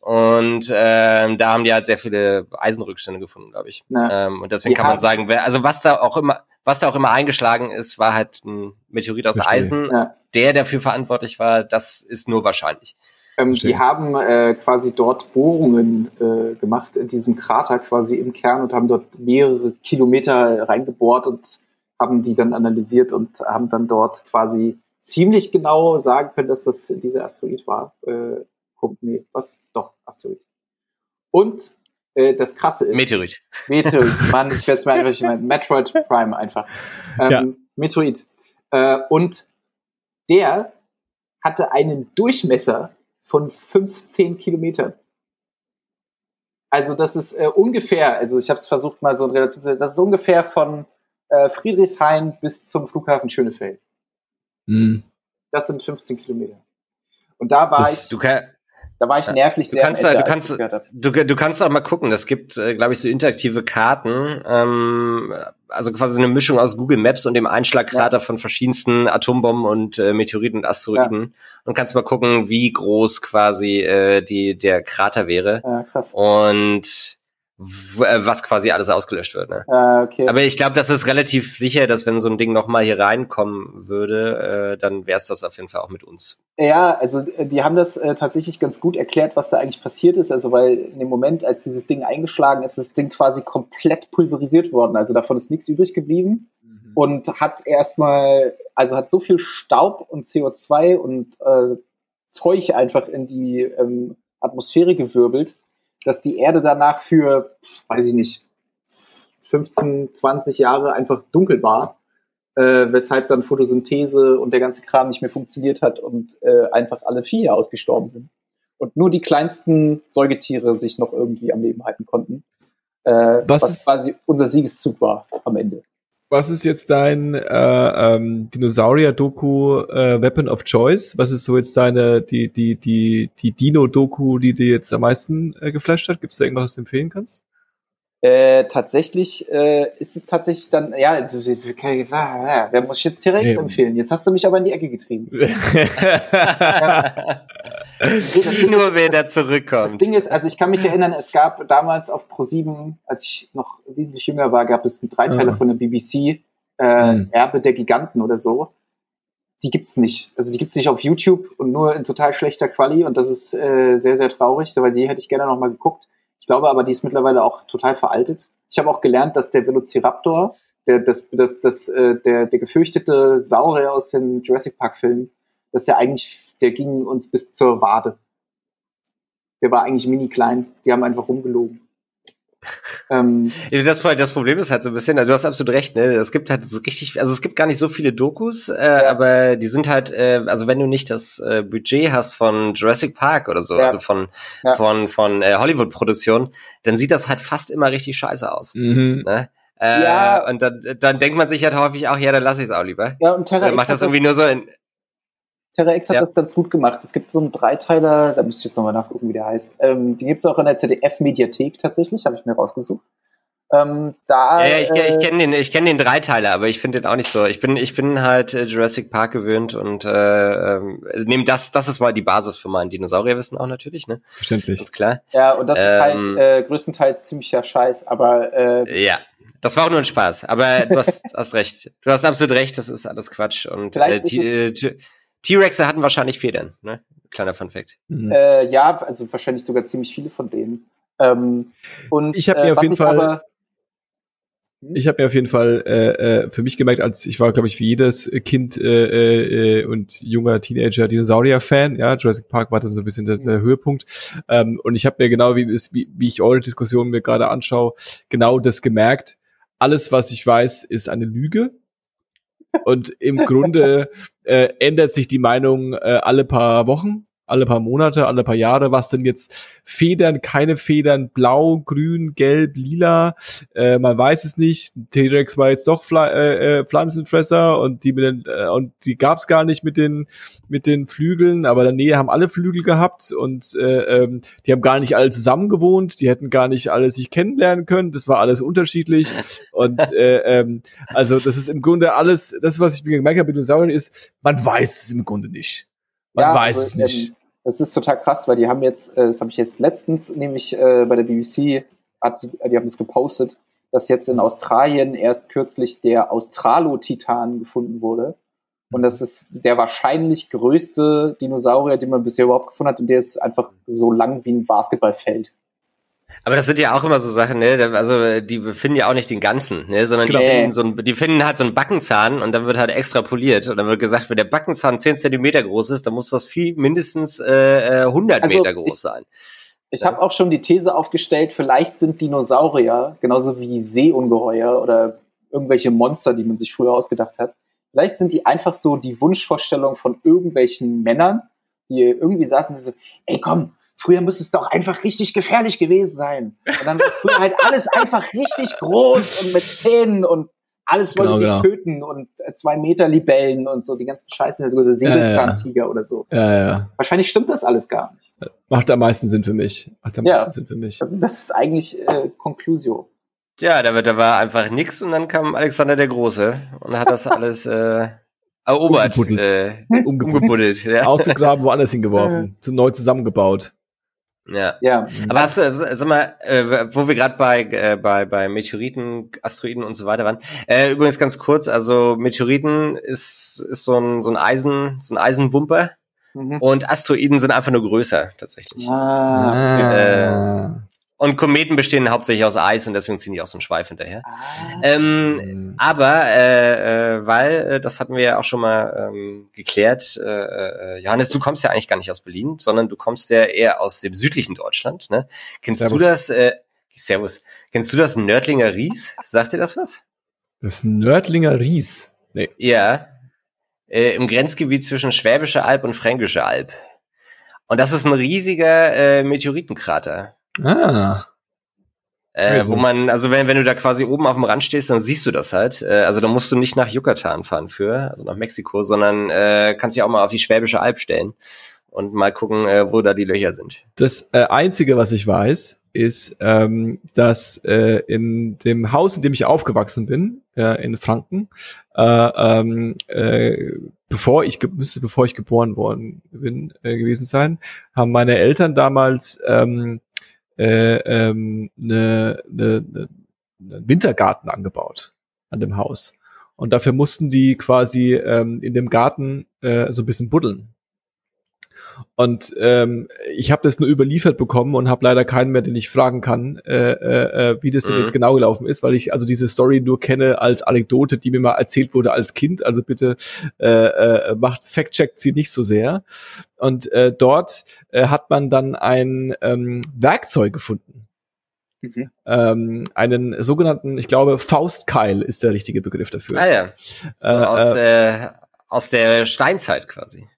Und ähm, da haben die halt sehr viele Eisenrückstände gefunden, glaube ich. Ja. Ähm, und deswegen die kann man sagen, wer, also was da auch immer, was da auch immer eingeschlagen ist, war halt ein Meteorit aus Verstehe. Eisen. Ja. Der dafür verantwortlich war, das ist nur wahrscheinlich. Ähm, die haben äh, quasi dort Bohrungen äh, gemacht in diesem Krater quasi im Kern und haben dort mehrere Kilometer reingebohrt und haben die dann analysiert und haben dann dort quasi ziemlich genau sagen können, dass das dieser Asteroid war. Äh, nee, was? Doch, Asteroid. Und äh, das Krasse ist. Meteorit. Meteorit, [LAUGHS] Mann, ich werde es mir einfach nicht Metroid Prime einfach. Ähm, ja. Meteorit. Äh, und der hatte einen Durchmesser von 15 Kilometern. Also das ist äh, ungefähr, also ich habe es versucht mal so in Relation zu das ist ungefähr von äh, Friedrichshain bis zum Flughafen Schönefeld. Mhm. Das sind 15 Kilometer. Und da war das, ich. Du kann, da war ich nervlich sehr. Du kannst, älter, du, kannst du, du, kannst auch mal gucken. Es gibt, äh, glaube ich, so interaktive Karten. Ähm, also quasi eine Mischung aus Google Maps und dem Einschlagkrater ja. von verschiedensten Atombomben und äh, Meteoriten und Asteroiden. Ja. Und kannst mal gucken, wie groß quasi äh, die der Krater wäre. Ja, krass. Und äh, was quasi alles ausgelöscht wird. Ne? Ah, okay. Aber ich glaube, das ist relativ sicher, dass wenn so ein Ding nochmal hier reinkommen würde, äh, dann wäre es das auf jeden Fall auch mit uns. Ja, also äh, die haben das äh, tatsächlich ganz gut erklärt, was da eigentlich passiert ist. Also weil in dem Moment, als dieses Ding eingeschlagen ist, ist das Ding quasi komplett pulverisiert worden. Also davon ist nichts übrig geblieben mhm. und hat erstmal, also hat so viel Staub und CO2 und äh, Zeug einfach in die ähm, Atmosphäre gewirbelt, dass die Erde danach für, weiß ich nicht, 15, 20 Jahre einfach dunkel war, äh, weshalb dann Photosynthese und der ganze Kram nicht mehr funktioniert hat und äh, einfach alle Viecher ausgestorben sind. Und nur die kleinsten Säugetiere sich noch irgendwie am Leben halten konnten. Äh, was, was quasi unser Siegeszug war am Ende. Was ist jetzt dein äh, ähm, Dinosaurier-Doku äh, Weapon of Choice? Was ist so jetzt deine, die, die, die, die Dino-Doku, die dir jetzt am meisten äh, geflasht hat? Gibt es da irgendwas, was du empfehlen kannst? Äh, tatsächlich äh, ist es tatsächlich dann, ja, du, wer muss ich jetzt T-Rex nee. empfehlen? Jetzt hast du mich aber in die Ecke getrieben. [LAUGHS] ja. Nur wer da zurückkommt. Das Ding ist, also ich kann mich erinnern, es gab damals auf Pro7, als ich noch wesentlich jünger war, gab es einen Dreiteiler oh. von der BBC, äh, mhm. Erbe der Giganten oder so. Die gibt's nicht. Also die gibt's nicht auf YouTube und nur in total schlechter Quali und das ist äh, sehr, sehr traurig, weil die hätte ich gerne noch mal geguckt glaube aber, die ist mittlerweile auch total veraltet. Ich habe auch gelernt, dass der Velociraptor, der, das, das, das, äh, der, der gefürchtete Saurier aus den Jurassic Park-Filmen, dass der eigentlich, der ging uns bis zur Wade. Der war eigentlich mini klein. Die haben einfach rumgelogen. Ähm, das, das, Problem ist halt so ein bisschen, also du hast absolut recht, ne? Es gibt halt so richtig, also es gibt gar nicht so viele Dokus, äh, ja. aber die sind halt, äh, also wenn du nicht das äh, Budget hast von Jurassic Park oder so, ja. also von ja. von von äh, Hollywood-Produktion, dann sieht das halt fast immer richtig scheiße aus. Mhm. Ne? Äh, ja. Und dann, dann denkt man sich halt häufig auch, ja, dann lass ich es auch lieber. Ja, und Terra dann macht das irgendwie nur so in, Terra X hat ja. das ganz gut gemacht. Es gibt so einen Dreiteiler, da müsste ich jetzt nochmal nachgucken, wie der heißt. Ähm, die gibt es auch in der ZDF-Mediathek tatsächlich, habe ich mir rausgesucht. Ähm, da, ja, ja, ich, äh, ich kenne den, ich kenne den Dreiteiler, aber ich finde den auch nicht so. Ich bin, ich bin halt äh, Jurassic Park gewöhnt und äh, ähm, nehme das, das ist mal die Basis für mein Dinosaurierwissen auch natürlich, ne? Verständlich. Ganz klar. Ja, und das ähm, ist halt ähm, äh, größtenteils ziemlicher Scheiß, aber äh, ja. Das war auch nur ein Spaß, aber du hast, hast recht. Du hast absolut recht, das ist alles Quatsch. Und äh, die, äh, T-Rexe hatten wahrscheinlich Federn, ne? Kleiner Fun Fact. Mhm. Äh, ja, also wahrscheinlich sogar ziemlich viele von denen. Ähm, und ich habe mir äh, auf jeden Fall ich habe mir auf jeden Fall äh, äh, für mich gemerkt, als ich war, glaube ich, wie jedes Kind äh, äh, und junger Teenager Dinosaurier-Fan. Ja, Jurassic Park war dann so ein bisschen der, der Höhepunkt. Ähm, und ich habe mir genau, wie, das, wie, wie ich eure Diskussion mir gerade anschaue, genau das gemerkt. Alles, was ich weiß, ist eine Lüge. Und im Grunde äh, ändert sich die Meinung äh, alle paar Wochen alle paar Monate, alle paar Jahre, was denn jetzt Federn, keine Federn, blau, grün, gelb, lila, äh, man weiß es nicht. T-Rex war jetzt doch Pfl äh, äh, Pflanzenfresser und die mit den, äh, und die gab's gar nicht mit den mit den Flügeln, aber in der Nähe haben alle Flügel gehabt und äh, ähm, die haben gar nicht alle zusammen gewohnt, die hätten gar nicht alle sich kennenlernen können, das war alles unterschiedlich und äh, ähm, also das ist im Grunde alles, das was ich mir gemerkt habe mit Dinosauriern ist, man weiß es im Grunde nicht. Man ja, weiß also, es nicht. Das ist total krass, weil die haben jetzt, äh, das habe ich jetzt letztens nämlich äh, bei der BBC, hat, die haben es gepostet, dass jetzt in Australien erst kürzlich der Australotitan gefunden wurde. Und das ist der wahrscheinlich größte Dinosaurier, den man bisher überhaupt gefunden hat. Und der ist einfach so lang wie ein Basketballfeld. Aber das sind ja auch immer so Sachen, ne? Also die finden ja auch nicht den ganzen, ne? Sondern genau. die, finden so ein, die finden halt so einen Backenzahn und dann wird halt extrapoliert. Und dann wird gesagt, wenn der Backenzahn 10 Zentimeter groß ist, dann muss das viel mindestens äh, 100 also Meter groß ich, sein. Ich habe auch schon die These aufgestellt, vielleicht sind Dinosaurier, genauso wie Seeungeheuer oder irgendwelche Monster, die man sich früher ausgedacht hat, vielleicht sind die einfach so die Wunschvorstellung von irgendwelchen Männern, die irgendwie saßen und so, ey komm, früher müsste es doch einfach richtig gefährlich gewesen sein. Und dann war früher halt alles einfach richtig groß und mit Zähnen und alles wollte genau, dich genau. töten und äh, zwei Meter Libellen und so, die ganzen Scheiße, oder Säbelzahntiger ja, ja. oder so. Ja, ja. Wahrscheinlich stimmt das alles gar nicht. Macht am meisten Sinn für mich. Macht am ja. meisten Sinn für mich. Also das ist eigentlich äh, Conclusio. Ja, da, da war einfach nix und dann kam Alexander der Große und hat das alles äh, erobert. Umgebuddelt. Äh, umgebuddelt ja. Ausgegraben, woanders hingeworfen. [LAUGHS] zu neu zusammengebaut. Ja. ja. Aber hast du, sag mal, äh, wo wir gerade bei, äh, bei, bei Meteoriten, Asteroiden und so weiter waren. Äh, übrigens ganz kurz, also Meteoriten ist, ist so ein, so ein Eisen, so ein Eisenwumper. Mhm. Und Asteroiden sind einfach nur größer, tatsächlich. Ah. Äh, und Kometen bestehen hauptsächlich aus Eis und deswegen ziehen die auch so einen Schweif hinterher. Ah. Ähm, mhm. aber äh, äh, weil, äh, das hatten wir ja auch schon mal ähm, geklärt, äh, äh, Johannes, du kommst ja eigentlich gar nicht aus Berlin, sondern du kommst ja eher aus dem südlichen Deutschland. Ne? Kennst Servus. du das? Äh, Servus. Kennst du das Nördlinger Ries? Sagt dir das was? Das Nördlinger Ries? Nee. Ja. Äh, Im Grenzgebiet zwischen Schwäbische Alb und Fränkische Alb. Und das ist ein riesiger äh, Meteoritenkrater. Ah. Äh, wo man, also wenn, wenn du da quasi oben auf dem Rand stehst, dann siehst du das halt. Äh, also da musst du nicht nach Yucatan fahren für, also nach Mexiko, sondern äh, kannst dich auch mal auf die Schwäbische Alb stellen und mal gucken, äh, wo da die Löcher sind. Das äh, Einzige, was ich weiß, ist, ähm, dass äh, in dem Haus, in dem ich aufgewachsen bin, äh, in Franken, äh, ähm, äh, bevor ich müsste bevor ich geboren worden bin äh, gewesen sein, haben meine Eltern damals ähm, äh, ähm, ne, ne, ne, einen Wintergarten angebaut an dem Haus. Und dafür mussten die quasi ähm, in dem Garten äh, so ein bisschen buddeln. Und ähm, ich habe das nur überliefert bekommen und habe leider keinen mehr, den ich fragen kann, äh, äh, äh wie das denn mhm. jetzt genau gelaufen ist, weil ich also diese Story nur kenne als Anekdote, die mir mal erzählt wurde als Kind. Also bitte äh, äh, macht Fact-checkt sie nicht so sehr. Und äh, dort äh, hat man dann ein ähm, Werkzeug gefunden. Mhm. Ähm, einen sogenannten, ich glaube, Faustkeil ist der richtige Begriff dafür. Ah ja. So äh, aus, äh, aus der Steinzeit quasi.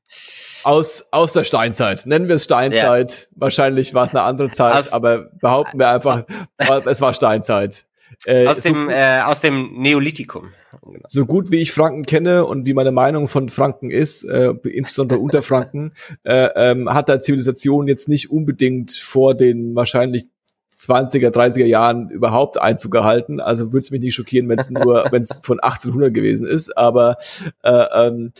Aus, aus der Steinzeit. Nennen wir es Steinzeit. Ja. Wahrscheinlich war es eine andere Zeit, aus, aber behaupten wir einfach, es war Steinzeit. Äh, aus, dem, so, äh, aus dem Neolithikum. Genau. So gut wie ich Franken kenne und wie meine Meinung von Franken ist, äh, insbesondere [LAUGHS] unter Franken, äh, ähm, hat da Zivilisation jetzt nicht unbedingt vor den wahrscheinlich 20er, 30er Jahren überhaupt Einzug gehalten. Also würde es mich nicht schockieren, wenn es nur, [LAUGHS] wenn es von 1800 gewesen ist. Aber äh, ähm,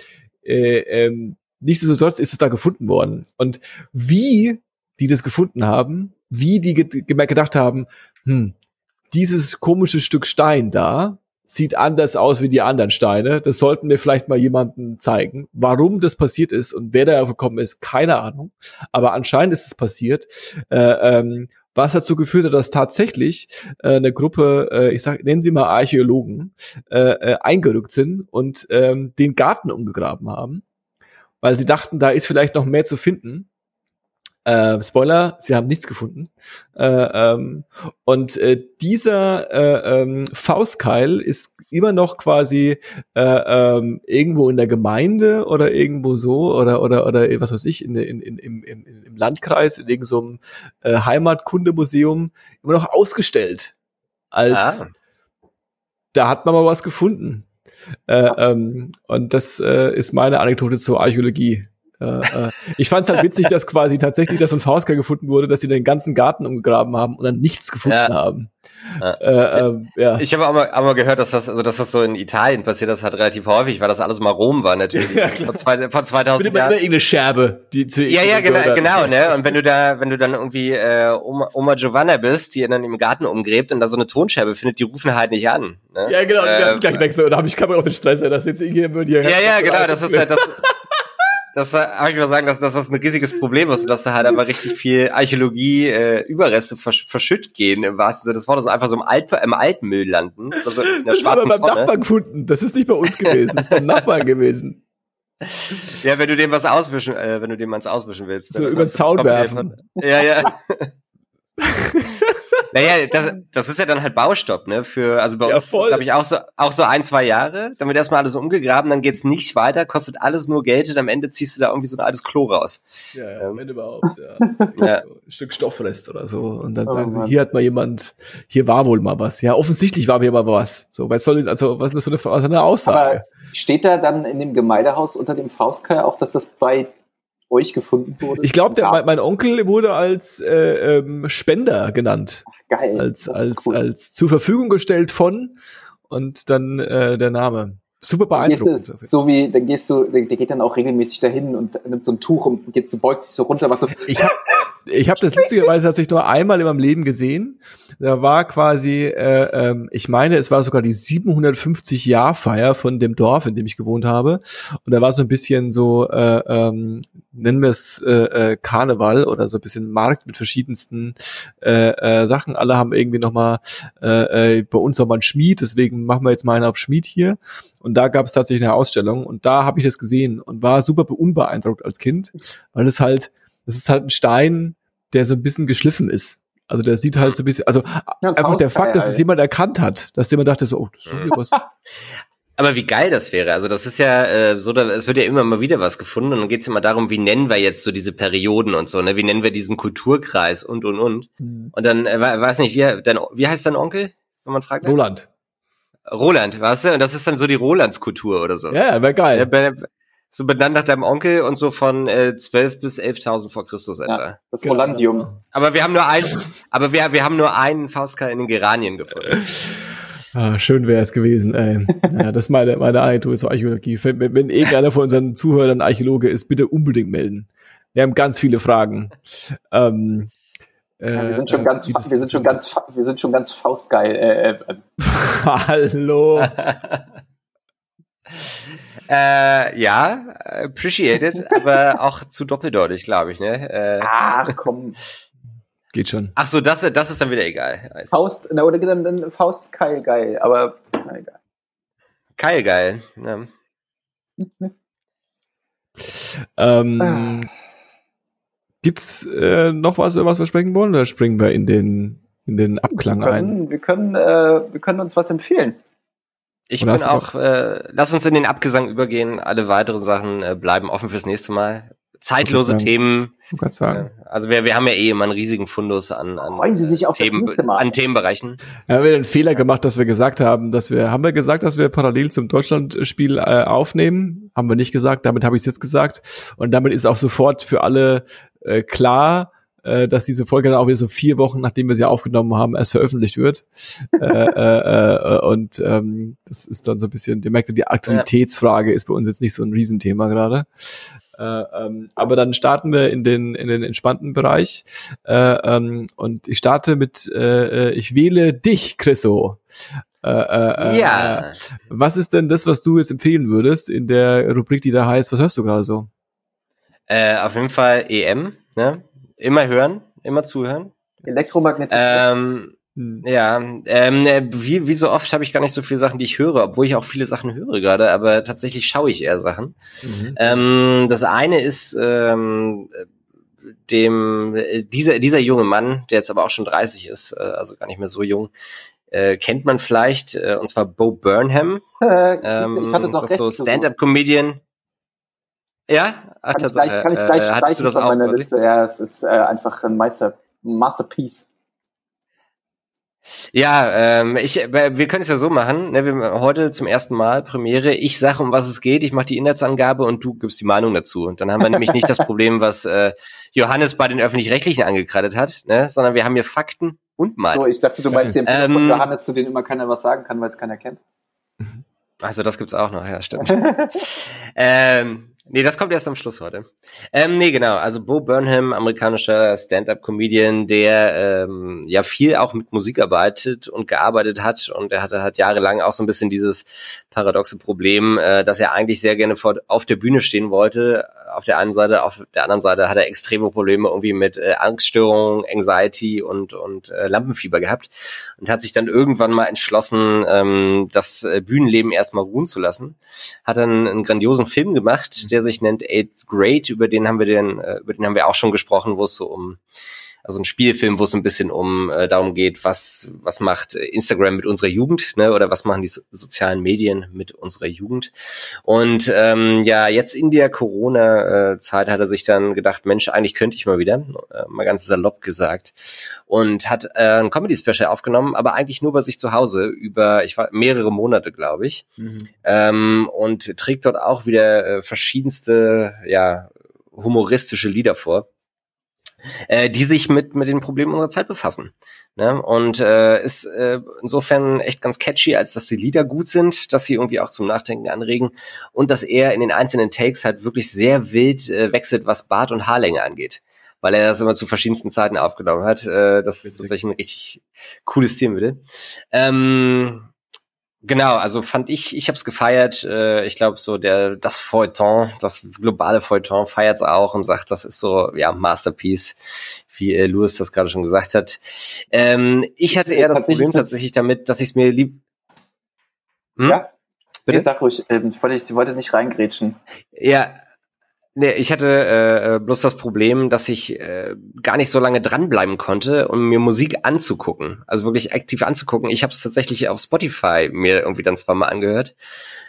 äh, ähm, nichtsdestotrotz ist es da gefunden worden. Und wie die das gefunden haben, wie die gedacht haben, hm, dieses komische Stück Stein da sieht anders aus wie die anderen Steine. Das sollten wir vielleicht mal jemandem zeigen. Warum das passiert ist und wer da gekommen ist, keine Ahnung. Aber anscheinend ist es passiert. Äh, ähm, was dazu geführt hat, dass tatsächlich äh, eine Gruppe, äh, ich sag, nennen Sie mal Archäologen, äh, äh, eingerückt sind und ähm, den Garten umgegraben haben weil sie dachten, da ist vielleicht noch mehr zu finden. Äh, Spoiler, sie haben nichts gefunden. Äh, ähm, und äh, dieser äh, ähm, Faustkeil ist immer noch quasi äh, ähm, irgendwo in der Gemeinde oder irgendwo so oder oder oder was weiß ich in, in, in, im, im, Landkreis in irgendeinem so äh, Heimatkundemuseum immer noch ausgestellt als ah. da hat man mal was gefunden. Äh, ähm, und das äh, ist meine Anekdote zur Archäologie. Äh, äh, ich fand es halt witzig, dass quasi tatsächlich das so ein Faustkeil gefunden wurde, dass sie den ganzen Garten umgegraben haben und dann nichts gefunden ja. haben. Ja. Äh, äh, ja. Ich habe auch mal, auch mal gehört, dass das, also dass das so in Italien passiert, das halt relativ häufig, weil das alles mal Rom war natürlich. [LAUGHS] ja, vor, zwei, vor 2000 Jahren. Immer irgendeine Scherbe, die zu Ja, ja, genau, genau, ne? [LAUGHS] Und wenn du da, wenn du dann irgendwie äh, Oma, Oma Giovanna bist, die dann im Garten umgräbt und da so eine Tonscherbe findet, die rufen halt nicht an. Ne? Ja, genau, die äh, gleich weg so, da habe ich Kamera auf den Stress, das jetzt irgendwie hier. Ja, ja, genau, das ist halt das [LAUGHS] das habe ich mal sagen, dass, dass das ein riesiges Problem ist, dass da halt aber richtig viel Archäologie äh, Überreste versch verschütt gehen im wahrsten Sinne des Wortes, einfach so im, Alt im Altmüll landen. Also in der das schwarzen haben wir beim Nachbarn gefunden. Das ist nicht bei uns gewesen, das ist beim Nachbarn gewesen. Ja, wenn du dem was auswischen, äh, wenn du dem was auswischen willst. So über den Zaun werfen. Ja, ja. [LAUGHS] Naja, [LAUGHS] das, das ist ja dann halt Baustopp, ne? Für, also bei ja, uns, glaube ich, auch so, auch so ein, zwei Jahre. Dann wird erstmal alles umgegraben, dann geht's nicht weiter, kostet alles nur Geld und am Ende ziehst du da irgendwie so ein altes Klo raus. Ja, ja ähm. wenn überhaupt, ja. [LAUGHS] ja. So ein Stück Stoffrest oder so. Und dann oh, sagen sie, hier hat mal jemand, hier war wohl mal was. Ja, offensichtlich war hier mal was. So, was soll, also, was ist das für eine, was eine Aussage? Aber steht da dann in dem Gemeindehaus unter dem Faustkeil auch, dass das bei euch gefunden wurde? Ich glaube, mein, mein Onkel wurde als äh, ähm, Spender genannt. Geil. Als, als, cool. als zur Verfügung gestellt von und dann äh, der Name. Super beeindruckend. Du, so wie, dann gehst du, der geht dann auch regelmäßig dahin und nimmt so ein Tuch und geht so, beugt sich so runter, was so. Ich hab, ich habe das [LAUGHS] lustigerweise tatsächlich nur einmal in meinem Leben gesehen. Da war quasi, äh, ähm, ich meine, es war sogar die 750 Jahr Feier von dem Dorf, in dem ich gewohnt habe. Und da war so ein bisschen so, äh, ähm, nennen wir es äh, äh, Karneval oder so ein bisschen Markt mit verschiedensten äh, äh, Sachen. Alle haben irgendwie nochmal, äh, äh, bei uns nochmal ein Schmied, deswegen machen wir jetzt mal einen auf Schmied hier. Und da gab es tatsächlich eine Ausstellung und da habe ich das gesehen und war super unbeeindruckt als Kind, weil es halt, es ist halt ein Stein, der so ein bisschen geschliffen ist. Also der sieht halt so ein bisschen, also ja, einfach der Fakt, dass es jemand erkannt hat, dass jemand dachte so, oh, das ist irgendwie was. [LAUGHS] Aber wie geil das wäre. Also das ist ja äh, so, da, es wird ja immer mal wieder was gefunden und dann geht's immer darum, wie nennen wir jetzt so diese Perioden und so, ne? Wie nennen wir diesen Kulturkreis und und und. Mhm. Und dann, äh, weiß nicht, wie, dein, wie heißt dein Onkel, wenn man fragt? Roland. Roland, weißt du? Und das ist dann so die Rolandskultur oder so. Ja, wäre geil. So benannt nach deinem Onkel und so von äh, 12 bis 11.000 vor Christus etwa. Ja, das genau. Rolandium. Aber wir haben nur ein, aber wir, wir haben nur einen Faustkeil in den Geranien gefunden. [LAUGHS] Ah, schön wäre es gewesen, ey. Ja, das ist meine, meine Agentur zur Archäologie. Wenn, wenn irgendeiner von unseren Zuhörern Archäologe ist, bitte unbedingt melden. Wir haben ganz viele Fragen. Ähm, ja, wir sind schon äh, ganz, wir sind schon ganz, wir sind schon ganz faustgeil. Äh, äh. [LAUGHS] Hallo. [LAUGHS] Äh, ja, appreciated, [LAUGHS] aber auch zu doppeldeutig, glaube ich, ne? Äh, Ach komm. Geht schon. Ach so, das, das ist dann wieder egal. Faust, na, oder dann, dann Faust Keil geil, aber na, egal. Keil geil, ja. ähm, ah. Gibt's äh, noch was, was wir sprechen wollen, oder springen wir in den, in den Abklang wir können, ein? Wir können, äh, wir können uns was empfehlen. Ich bin auch, äh, lass uns in den Abgesang übergehen. Alle weiteren Sachen äh, bleiben offen fürs nächste Mal. Zeitlose Themen. Sagen. Äh, also wir, wir haben ja eh immer einen riesigen Fundus an, an, Freuen Sie sich auf Themen, das nächste Mal. an Themenbereichen. Ja, haben wir den Fehler gemacht, dass wir gesagt haben, dass wir, haben wir gesagt, dass wir parallel zum Deutschlandspiel äh, aufnehmen? Haben wir nicht gesagt, damit habe ich es jetzt gesagt. Und damit ist auch sofort für alle äh, klar, äh, dass diese Folge dann auch wieder so vier Wochen, nachdem wir sie aufgenommen haben, erst veröffentlicht wird. äh, äh, äh, und ähm, das ist dann so ein bisschen, ihr merkt, die Aktualitätsfrage ist bei uns jetzt nicht so ein Riesenthema gerade. Äh, ähm, aber dann starten wir in den in den entspannten Bereich äh, ähm, und ich starte mit äh, äh ich wähle dich, Chriso. Äh, äh, äh, ja. Was ist denn das, was du jetzt empfehlen würdest in der Rubrik, die da heißt? Was hörst du gerade so? Äh, auf jeden Fall EM. Ne? Immer hören, immer zuhören. Elektromagnetismus. Ähm, hm. Ja, ähm, wie, wie so oft habe ich gar nicht so viele Sachen, die ich höre, obwohl ich auch viele Sachen höre gerade, aber tatsächlich schaue ich eher Sachen. Mhm. Ähm, das eine ist ähm, dem dieser dieser junge Mann, der jetzt aber auch schon 30 ist, äh, also gar nicht mehr so jung, äh, kennt man vielleicht, äh, und zwar Bo Burnham. [LAUGHS] ähm, ich hatte doch das recht so Stand-up-Comedian. Ja, Ach, kann, ich gleich, kann ich gleich äh, streichen von meiner Liste. Ja, es ist äh, einfach ein Meister, Masterpiece. Ja, ähm, ich, äh, wir können es ja so machen. Ne, wir heute zum ersten Mal Premiere. Ich sage, um was es geht. Ich mache die Inhaltsangabe und du gibst die Meinung dazu. Und dann haben wir nämlich nicht das [LAUGHS] Problem, was äh, Johannes bei den öffentlich-rechtlichen angekreidet hat, ne, sondern wir haben hier Fakten und Meinung. So, ich dachte, du meinst die Empfehlung ähm, von Johannes, zu denen immer keiner was sagen kann, weil es keiner kennt. Also das gibt's auch noch, ja, stimmt. [LAUGHS] ähm, Nee, das kommt erst am Schluss heute. Ähm, nee, genau. Also Bo Burnham, amerikanischer Stand-up-Comedian, der ähm, ja viel auch mit Musik arbeitet und gearbeitet hat. Und er hatte halt jahrelang auch so ein bisschen dieses paradoxe Problem, äh, dass er eigentlich sehr gerne vor, auf der Bühne stehen wollte. Auf der einen Seite, auf der anderen Seite hat er extreme Probleme irgendwie mit äh, Angststörungen, Anxiety und, und äh, Lampenfieber gehabt. Und hat sich dann irgendwann mal entschlossen, ähm, das äh, Bühnenleben erstmal ruhen zu lassen. Hat dann einen grandiosen Film gemacht, der der sich nennt Eighth Grade, über den haben wir den, äh, über den haben wir auch schon gesprochen, wo es so um also ein Spielfilm, wo es ein bisschen um äh, darum geht, was was macht Instagram mit unserer Jugend, ne, oder was machen die so sozialen Medien mit unserer Jugend. Und ähm, ja, jetzt in der Corona-Zeit hat er sich dann gedacht, Mensch, eigentlich könnte ich mal wieder, äh, mal ganz salopp gesagt, und hat äh, ein Comedy-Special aufgenommen, aber eigentlich nur bei sich zu Hause über, ich war mehrere Monate, glaube ich, mhm. ähm, und trägt dort auch wieder äh, verschiedenste, ja humoristische Lieder vor äh, die sich mit, mit den Problemen unserer Zeit befassen. Ne? Und äh, ist äh, insofern echt ganz catchy, als dass die Lieder gut sind, dass sie irgendwie auch zum Nachdenken anregen und dass er in den einzelnen Takes halt wirklich sehr wild äh, wechselt, was Bart und Haarlänge angeht weil er das immer zu verschiedensten Zeiten aufgenommen hat. Äh, das ist tatsächlich ein richtig cooles Stilmittel. Ähm, Genau, also fand ich, ich habe es gefeiert. Äh, ich glaube, so der das Feuilleton, das globale Feuilleton feiert es auch und sagt, das ist so ja Masterpiece, wie äh, Louis das gerade schon gesagt hat. Ähm, ich hatte eher das Problem tatsächlich damit, dass ich es mir lieb. Hm? Ja. Bitte? Nee, sag ruhig, ähm, ich wollte, ich wollte nicht reingrätschen. Ja, Nee, ich hatte äh, bloß das Problem, dass ich äh, gar nicht so lange dranbleiben konnte, um mir Musik anzugucken. Also wirklich aktiv anzugucken. Ich habe es tatsächlich auf Spotify mir irgendwie dann zwar mal angehört.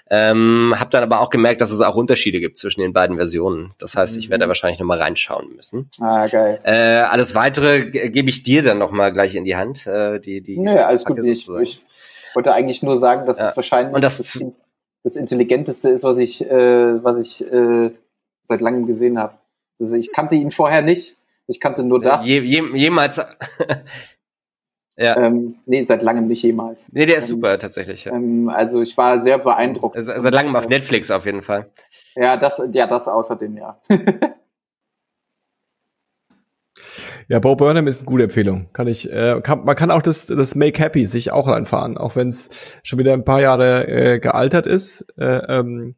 Ähm, habe dann aber auch gemerkt, dass es auch Unterschiede gibt zwischen den beiden Versionen. Das heißt, ich werde da mhm. wahrscheinlich noch mal reinschauen müssen. Ah, geil. Äh, alles Weitere gebe ich dir dann noch mal gleich in die Hand. Äh, die, die Nö, alles gut. Ich, ich, wollte eigentlich nur sagen, dass ja. es wahrscheinlich Und das, das, das Intelligenteste ist, was ich, äh, was ich äh, seit langem gesehen habe. Also ich kannte ihn vorher nicht. Ich kannte nur das. Je, je, jemals. [LAUGHS] ja. Ähm, nee, seit langem nicht jemals. Nee, der ist ähm, super tatsächlich. Ja. Ähm, also ich war sehr beeindruckt. Also, seit langem auf Netflix auf jeden Fall. Ja, das, ja, das außerdem, ja. [LAUGHS] Ja, Bo Burnham ist eine gute Empfehlung. Kann ich, äh, kann, man kann auch das, das Make Happy sich auch reinfahren, auch wenn es schon wieder ein paar Jahre äh, gealtert ist. Äh, ähm,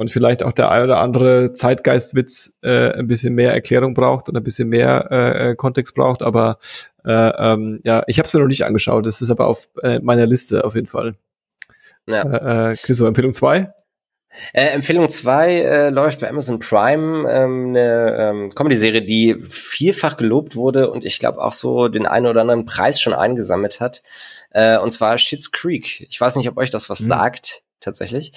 und vielleicht auch der ein oder andere Zeitgeistwitz äh, ein bisschen mehr Erklärung braucht und ein bisschen mehr äh, äh Kontext braucht. Aber äh, ähm, ja, ich habe es mir noch nicht angeschaut. Das ist aber auf äh, meiner Liste auf jeden Fall. Ja. Äh, äh, Chriso, Empfehlung zwei äh, Empfehlung 2 äh, läuft bei Amazon Prime, ähm, eine ähm, Comedy-Serie, die vielfach gelobt wurde und ich glaube auch so den einen oder anderen Preis schon eingesammelt hat. Äh, und zwar Schitt's Creek. Ich weiß nicht, ob euch das was mhm. sagt tatsächlich.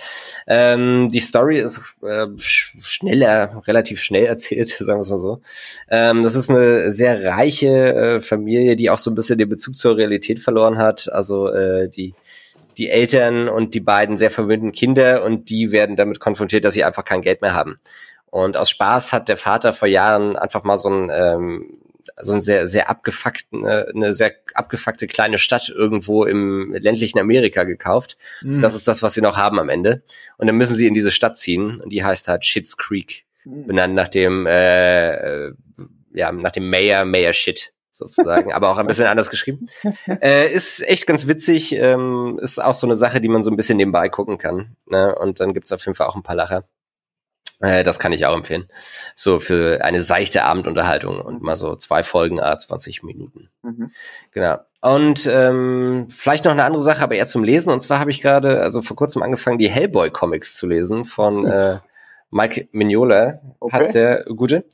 Ähm, die Story ist äh, schneller, relativ schnell [LAUGHS] erzählt, sagen wir es mal so. Ähm, das ist eine sehr reiche äh, Familie, die auch so ein bisschen den Bezug zur Realität verloren hat. Also äh, die die Eltern und die beiden sehr verwöhnten Kinder und die werden damit konfrontiert, dass sie einfach kein Geld mehr haben. Und aus Spaß hat der Vater vor Jahren einfach mal so ein ähm, so ein sehr, sehr abgefuckten, äh, eine sehr abgefuckte kleine Stadt irgendwo im ländlichen Amerika gekauft. Mhm. Das ist das, was sie noch haben am Ende. Und dann müssen sie in diese Stadt ziehen und die heißt halt Shits Creek. Mhm. Benannt nach dem, äh, ja, nach dem Mayor, Mayor Shit sozusagen, aber auch ein bisschen anders geschrieben. [LAUGHS] Äh, ist echt ganz witzig, ähm, ist auch so eine Sache, die man so ein bisschen nebenbei gucken kann. Ne? Und dann gibt's auf jeden Fall auch ein paar Lacher. Äh, das kann ich auch empfehlen. So für eine seichte Abendunterhaltung und mal so zwei Folgen, ah, 20 Minuten. Mhm. Genau. Und ähm, vielleicht noch eine andere Sache, aber eher zum Lesen. Und zwar habe ich gerade, also vor kurzem angefangen, die Hellboy-Comics zu lesen von äh, Mike Mignola, okay. heißt der gute.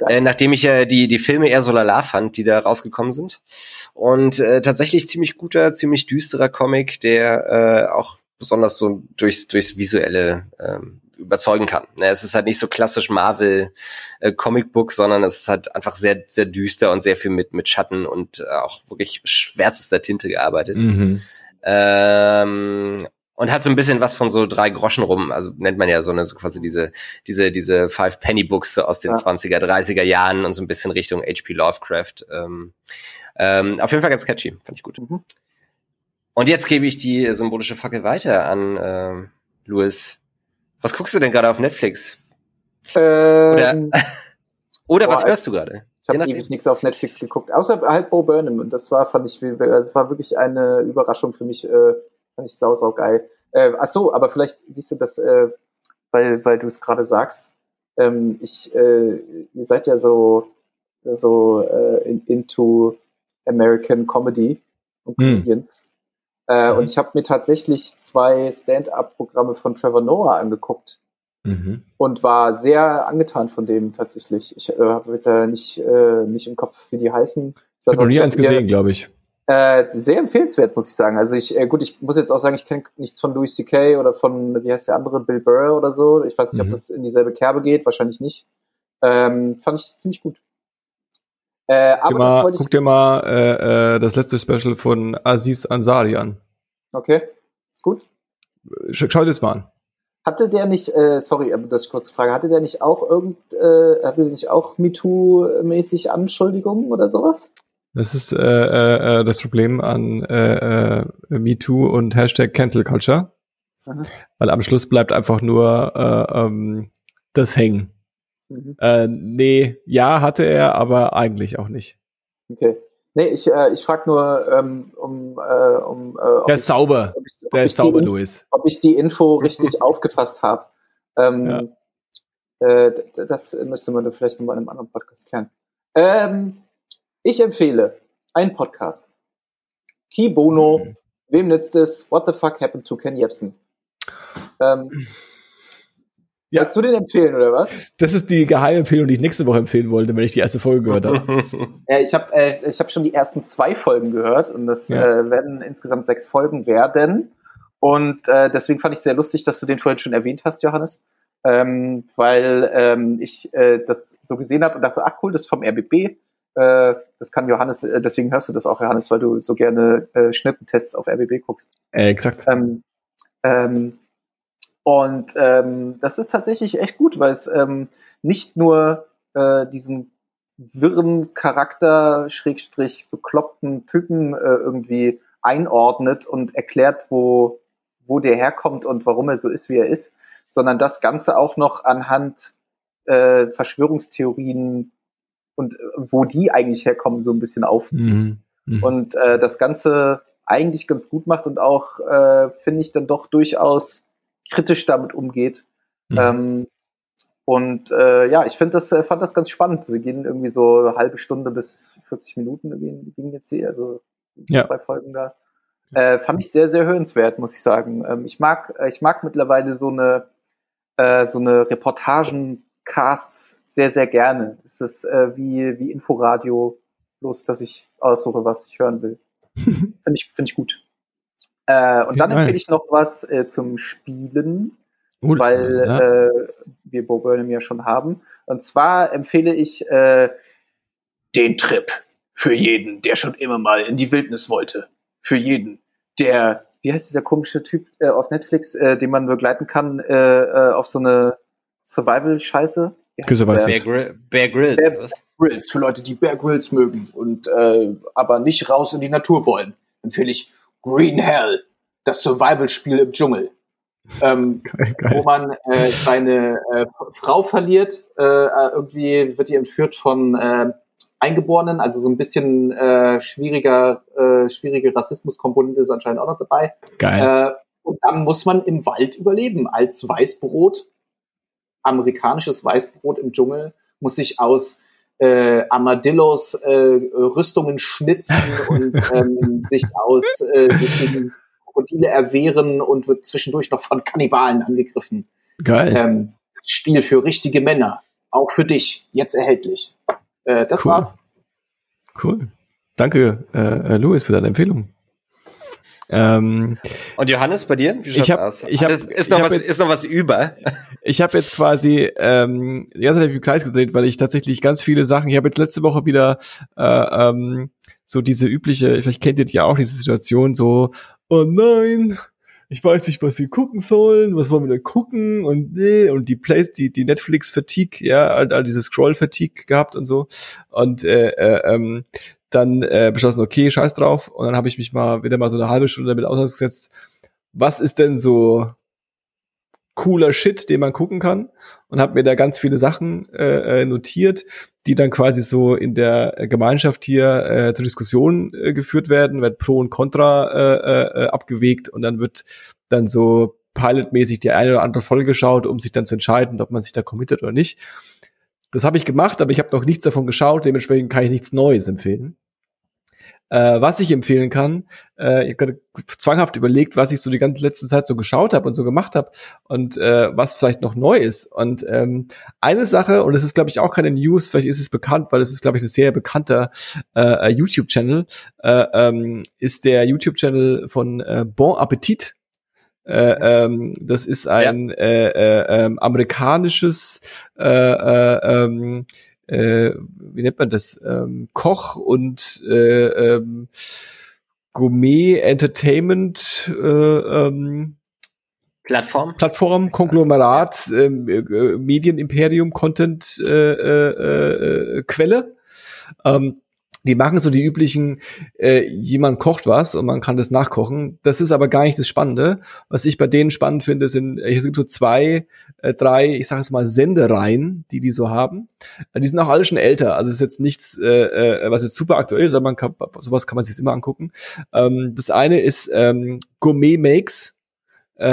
Ja. Äh, nachdem ich ja die, die Filme eher so lala fand, die da rausgekommen sind. Und äh, tatsächlich ziemlich guter, ziemlich düsterer Comic, der äh, auch besonders so durchs, durchs visuelle ähm, überzeugen kann. Es ist halt nicht so klassisch Marvel äh, Comicbook, sondern es ist halt einfach sehr, sehr düster und sehr viel mit, mit Schatten und äh, auch wirklich schwärzester Tinte gearbeitet. Mhm. Ähm, und hat so ein bisschen was von so drei Groschen rum, also nennt man ja so eine so quasi diese diese diese Five Penny Books aus den ja. 20er 30er Jahren und so ein bisschen Richtung HP Lovecraft. Ähm, ähm, auf jeden Fall ganz catchy, fand ich gut. Mhm. Und jetzt gebe ich die symbolische Fackel weiter an äh, Louis. Was guckst du denn gerade auf Netflix? Ähm, [LAUGHS] oder oder boah, was hörst du gerade? Ich habe ewig nichts auf Netflix geguckt, außer halt Bo Burnham. Und das war, fand ich, das war wirklich eine Überraschung für mich. Äh, Fand ich sau, sau geil. Äh, ach so, aber vielleicht siehst du das, äh, weil, weil du es gerade sagst. Ähm, ich, äh, ihr seid ja so, so äh, in, into American Comedy und hm. Comedians. Hm. Äh, mhm. Und ich habe mir tatsächlich zwei Stand-up-Programme von Trevor Noah angeguckt. Mhm. Und war sehr angetan von dem tatsächlich. Ich äh, habe jetzt ja nicht, äh, nicht im Kopf, wie die heißen. Ich habe noch nie eins gesehen, glaube ich. Äh, sehr empfehlenswert, muss ich sagen. Also ich, äh, gut, ich muss jetzt auch sagen, ich kenne nichts von Louis C.K. oder von, wie heißt der andere, Bill Burr oder so. Ich weiß nicht, mhm. ob das in dieselbe Kerbe geht, wahrscheinlich nicht. Ähm, fand ich ziemlich gut. Äh, aber mal, guck dir mal äh, äh, das letzte Special von Aziz Ansari an. Okay, ist gut. Sch schau dir das mal an. Hatte der nicht, äh, sorry, aber das ist kurze Frage, hatte der nicht auch irgend, äh, hatte der nicht auch MeToo-mäßig Anschuldigungen oder sowas? Das ist äh, äh, äh, das Problem an äh, äh, MeToo und Hashtag Cancel Culture. Aha. Weil am Schluss bleibt einfach nur äh, ähm, das hängen. Mhm. Äh, nee, ja, hatte er, aber eigentlich auch nicht. Okay. Nee, ich, äh, ich frage nur, ähm, um, äh, um äh, Der ist ich, sauber. Ich, Der ist sauber, Luis. Ob ich die Info [LAUGHS] richtig aufgefasst habe. Ähm, ja. äh, das müsste man vielleicht nochmal in einem anderen Podcast klären. Ähm, ich empfehle einen Podcast. Key Bono, mhm. wem nützt es? What the fuck happened to Ken Jebsen? Ähm, ja. Willst du den empfehlen, oder was? Das ist die Geheimempfehlung, die ich nächste Woche empfehlen wollte, wenn ich die erste Folge gehört habe. [LAUGHS] ja, ich habe äh, ich hab schon die ersten zwei Folgen gehört und das ja. äh, werden insgesamt sechs Folgen werden. Und äh, deswegen fand ich sehr lustig, dass du den vorhin schon erwähnt hast, Johannes. Ähm, weil ähm, ich äh, das so gesehen habe und dachte, ach cool, das ist vom RBB. Äh, das kann Johannes, äh, deswegen hörst du das auch, Johannes, weil du so gerne äh, Schnittentests auf RBB guckst. Äh, exakt. Ähm, ähm, und ähm, das ist tatsächlich echt gut, weil es ähm, nicht nur äh, diesen wirren Charakter, Schrägstrich, bekloppten Typen äh, irgendwie einordnet und erklärt, wo, wo der herkommt und warum er so ist, wie er ist, sondern das Ganze auch noch anhand äh, Verschwörungstheorien und äh, wo die eigentlich herkommen, so ein bisschen aufziehen. Mhm. Mhm. Und äh, das Ganze eigentlich ganz gut macht und auch, äh, finde ich, dann doch durchaus kritisch damit umgeht. Mhm. Ähm, und äh, ja, ich finde das, äh, fand das ganz spannend. Sie gehen irgendwie so eine halbe Stunde bis 40 Minuten gehen, gehen jetzt hier, also ja. zwei Folgen da. Äh, fand ich sehr, sehr hörenswert, muss ich sagen. Ähm, ich mag, ich mag mittlerweile so eine, äh, so eine Reportagen-Casts sehr, sehr gerne. Es ist äh, wie, wie Inforadio, bloß dass ich aussuche, was ich hören will. [LAUGHS] Finde ich, find ich gut. Äh, und dann empfehle ich noch was äh, zum Spielen, uh, weil ja. äh, wir Bo Burnham ja schon haben. Und zwar empfehle ich äh, den Trip für jeden, der schon immer mal in die Wildnis wollte. Für jeden, der, wie heißt dieser komische Typ äh, auf Netflix, äh, den man begleiten kann äh, äh, auf so eine Survival-Scheiße? Grüße, Bear, Bear, Bear Grylls. Bear Grylls, für Leute, die Bear Grylls mögen und äh, aber nicht raus in die Natur wollen, empfehle ich Green Hell, das Survival-Spiel im Dschungel. [LAUGHS] Ähm, geil, geil. wo man äh, seine äh, Frau verliert, äh, irgendwie wird die entführt von äh, Eingeborenen, also so ein bisschen äh, schwieriger, äh, schwierige Rassismuskomponente ist anscheinend auch noch dabei. Geil. Äh, und dann muss man im Wald überleben als Weißbrot amerikanisches Weißbrot im Dschungel muss sich aus äh, Armadillos äh, Rüstungen schnitzen und [LAUGHS] ähm, sich aus äh, gegen Krokodile erwehren und wird zwischendurch noch von Kannibalen angegriffen. Geil. Ähm, Spiel für richtige Männer, auch für dich, jetzt erhältlich. Äh, das cool. war's. Cool. Danke, äh, Louis, für deine Empfehlung. Ähm, Und Johannes, bei dir? Wie ich hab, aus? Ich hab, ist, noch was, jetzt, ist noch was über? [LAUGHS] Ich habe jetzt quasi ähm, die ganze Zeit im Kreis gedreht, weil ich tatsächlich ganz viele Sachen, ich habe jetzt letzte Woche wieder äh, ähm, so diese übliche, vielleicht kennt ihr ja auch diese Situation, so, oh nein, ich weiß nicht, was wir gucken sollen, was wollen wir denn gucken und nee, und die Plays, die, die Netflix-Fatigue, ja, all, all diese Scroll-Fatigue gehabt und so. Und äh, äh, ähm, dann äh, beschlossen, okay, scheiß drauf. Und dann habe ich mich mal wieder mal so eine halbe Stunde damit ausgesetzt, was ist denn so cooler Shit, den man gucken kann und habe mir da ganz viele Sachen äh, äh, notiert, die dann quasi so in der Gemeinschaft hier äh, zur Diskussion äh, geführt werden, wird Pro und Contra äh, äh, abgewegt und dann wird dann so pilotmäßig die eine oder andere Folge geschaut, um sich dann zu entscheiden, ob man sich da committet oder nicht. Das habe ich gemacht, aber ich habe noch nichts davon geschaut, dementsprechend kann ich nichts Neues empfehlen. Äh, was ich empfehlen kann, äh, ich habe zwanghaft überlegt, was ich so die ganze letzte Zeit so geschaut habe und so gemacht habe und äh, was vielleicht noch neu ist. Und ähm, eine Sache, und das ist, glaube ich, auch keine News, vielleicht ist es bekannt, weil es ist, glaube ich, ein sehr bekannter äh, YouTube-Channel, äh, ähm, ist der YouTube-Channel von äh, Bon Appetit. Äh, ähm, das ist ein ja. äh, äh, äh, amerikanisches äh, äh, ähm, äh, wie nennt man das, ähm, Koch und äh, ähm, Gourmet Entertainment äh, ähm, Plattform. Plattform, Konglomerat, ähm, äh, Medienimperium, Content äh, äh, äh, Quelle. Ähm, die machen so die üblichen, äh, jemand kocht was und man kann das nachkochen. Das ist aber gar nicht das Spannende. Was ich bei denen spannend finde, sind, äh, es gibt so zwei, äh, drei, ich sage jetzt mal Sendereien, die die so haben. Die sind auch alle schon älter. Also es ist jetzt nichts, äh, äh, was jetzt super aktuell ist, aber man kann, sowas kann man sich immer angucken. Ähm, das eine ist ähm, Gourmet Makes. Äh,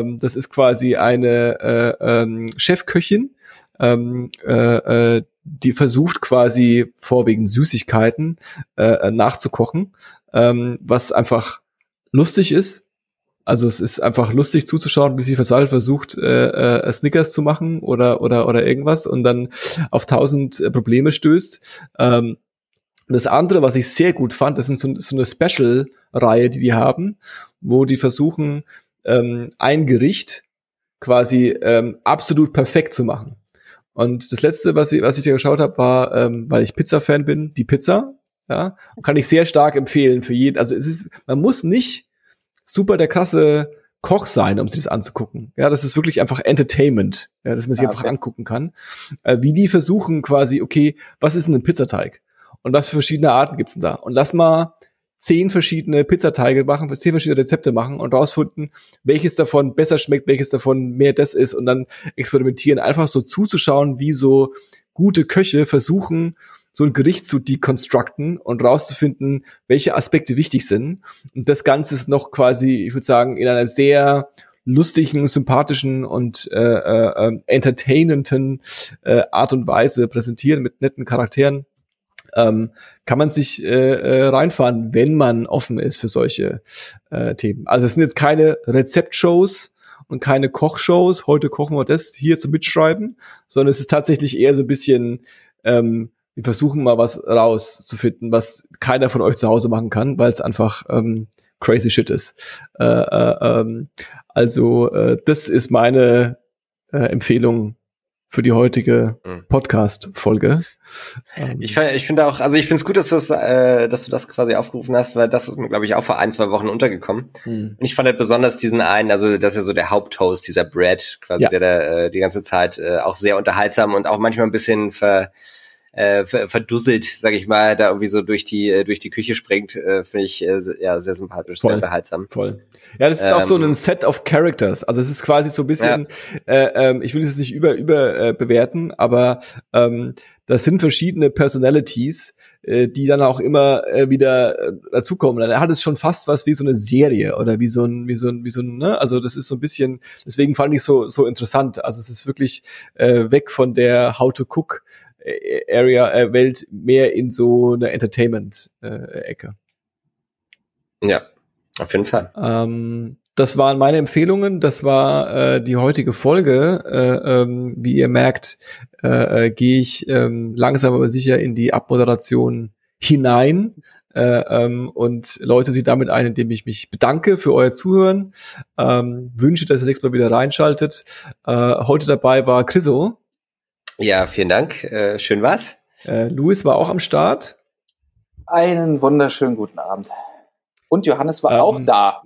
ähm, das ist quasi eine äh, ähm, Chefköchin, ähm, äh, äh, die versucht quasi vorwiegend Süßigkeiten äh, nachzukochen, ähm, was einfach lustig ist. Also es ist einfach lustig zuzuschauen, wie sie verzweifelt versucht, äh, äh, Snickers zu machen oder oder oder irgendwas und dann auf tausend äh, Probleme stößt. Ähm, das andere, was ich sehr gut fand, das sind so, so eine Special-Reihe, die die haben, wo die versuchen, ähm, ein Gericht quasi ähm, absolut perfekt zu machen. Und das letzte, was ich, was ich da geschaut habe, war, ähm, weil ich Pizza-Fan bin, die Pizza. Ja, und kann ich sehr stark empfehlen für jeden. Also es ist, man muss nicht super der krasse Koch sein, um sich das anzugucken. Ja, das ist wirklich einfach Entertainment, ja, dass man sich ah, okay. einfach angucken kann. Äh, wie die versuchen quasi, okay, was ist denn ein Pizzateig? Und was für verschiedene Arten gibt's denn da? Und lass mal zehn verschiedene Pizzateige machen, zehn verschiedene Rezepte machen und rausfinden, welches davon besser schmeckt, welches davon mehr das ist und dann experimentieren. Einfach so zuzuschauen, wie so gute Köche versuchen, so ein Gericht zu deconstructen und rauszufinden, welche Aspekte wichtig sind. Und das Ganze ist noch quasi, ich würde sagen, in einer sehr lustigen, sympathischen und äh, äh, äh entertainenden äh, Art und Weise präsentieren mit netten Charakteren ähm, kann man sich äh, äh, reinfahren, wenn man offen ist für solche äh, Themen. Also es sind jetzt keine Rezeptshows und keine Kochshows, heute kochen wir das hier zum Mitschreiben, sondern es ist tatsächlich eher so ein bisschen, ähm, wir versuchen mal was rauszufinden, was keiner von euch zu Hause machen kann, weil es einfach ähm, crazy shit ist. Äh, äh, ähm, also äh, das ist meine äh, Empfehlung für die heutige mhm. Podcast-Folge. Ähm, ich, ich finde auch, also ich finde es gut, dass, du das, äh, dass du das quasi aufgerufen hast, weil das ist mir, glaube ich, auch vor ein, zwei Wochen untergekommen. Mhm. Und ich fand halt besonders diesen einen, also das ist ja so der Haupthost, dieser Brad, quasi, ja. der da äh, die ganze Zeit äh, auch sehr unterhaltsam und auch manchmal ein bisschen ver äh, verdusselt, sag ich mal, da irgendwie so durch die äh, durch die Küche springt, äh, finde ich äh, ja sehr sympathisch, voll, sehr behaltsam. Voll. Ja, das ist ähm, auch so ähm, ein Set of Characters. Also es ist quasi so ein bisschen, ja. äh, ähm, ich will es nicht über über äh, bewerten, aber ähm, das sind verschiedene Personalities, äh, die dann auch immer äh, wieder äh, dazukommen. Dann hat es schon fast was wie so eine Serie oder wie so ein, wie so ein, wie so ein, ne? Also das ist so ein bisschen, deswegen fand ich so so interessant. Also es ist wirklich äh, weg von der How to Cook Area äh, Welt mehr in so eine Entertainment äh, Ecke. Ja, auf jeden Fall. Ähm, das waren meine Empfehlungen. Das war äh, die heutige Folge. Äh, ähm, wie ihr merkt, äh, äh, gehe ich ähm, langsam aber sicher in die Abmoderation hinein. äh, ähm, und läute sie damit ein, indem ich mich bedanke für euer Zuhören, ähm, wünsche, dass ihr nächstes Mal wieder reinschaltet. Äh, heute dabei war Chriso. Ja, vielen Dank. Äh, schön was. Äh, Louis war auch am Start. Einen wunderschönen guten Abend. Und Johannes war ähm, auch da.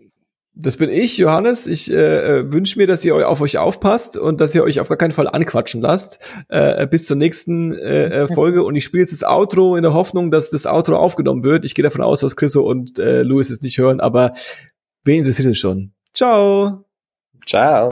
Das bin ich, Johannes. Ich äh, äh wünsche mir, dass ihr auf euch aufpasst und dass ihr euch auf gar keinen Fall anquatschen lasst. Äh, bis zur nächsten äh, äh [LAUGHS] Folge. Und ich spiele jetzt das Outro in der Hoffnung, dass das Outro aufgenommen wird. Ich gehe davon aus, dass Chriso und äh, Louis es nicht hören, aber wen interessiert es schon? Ciao. Ciao.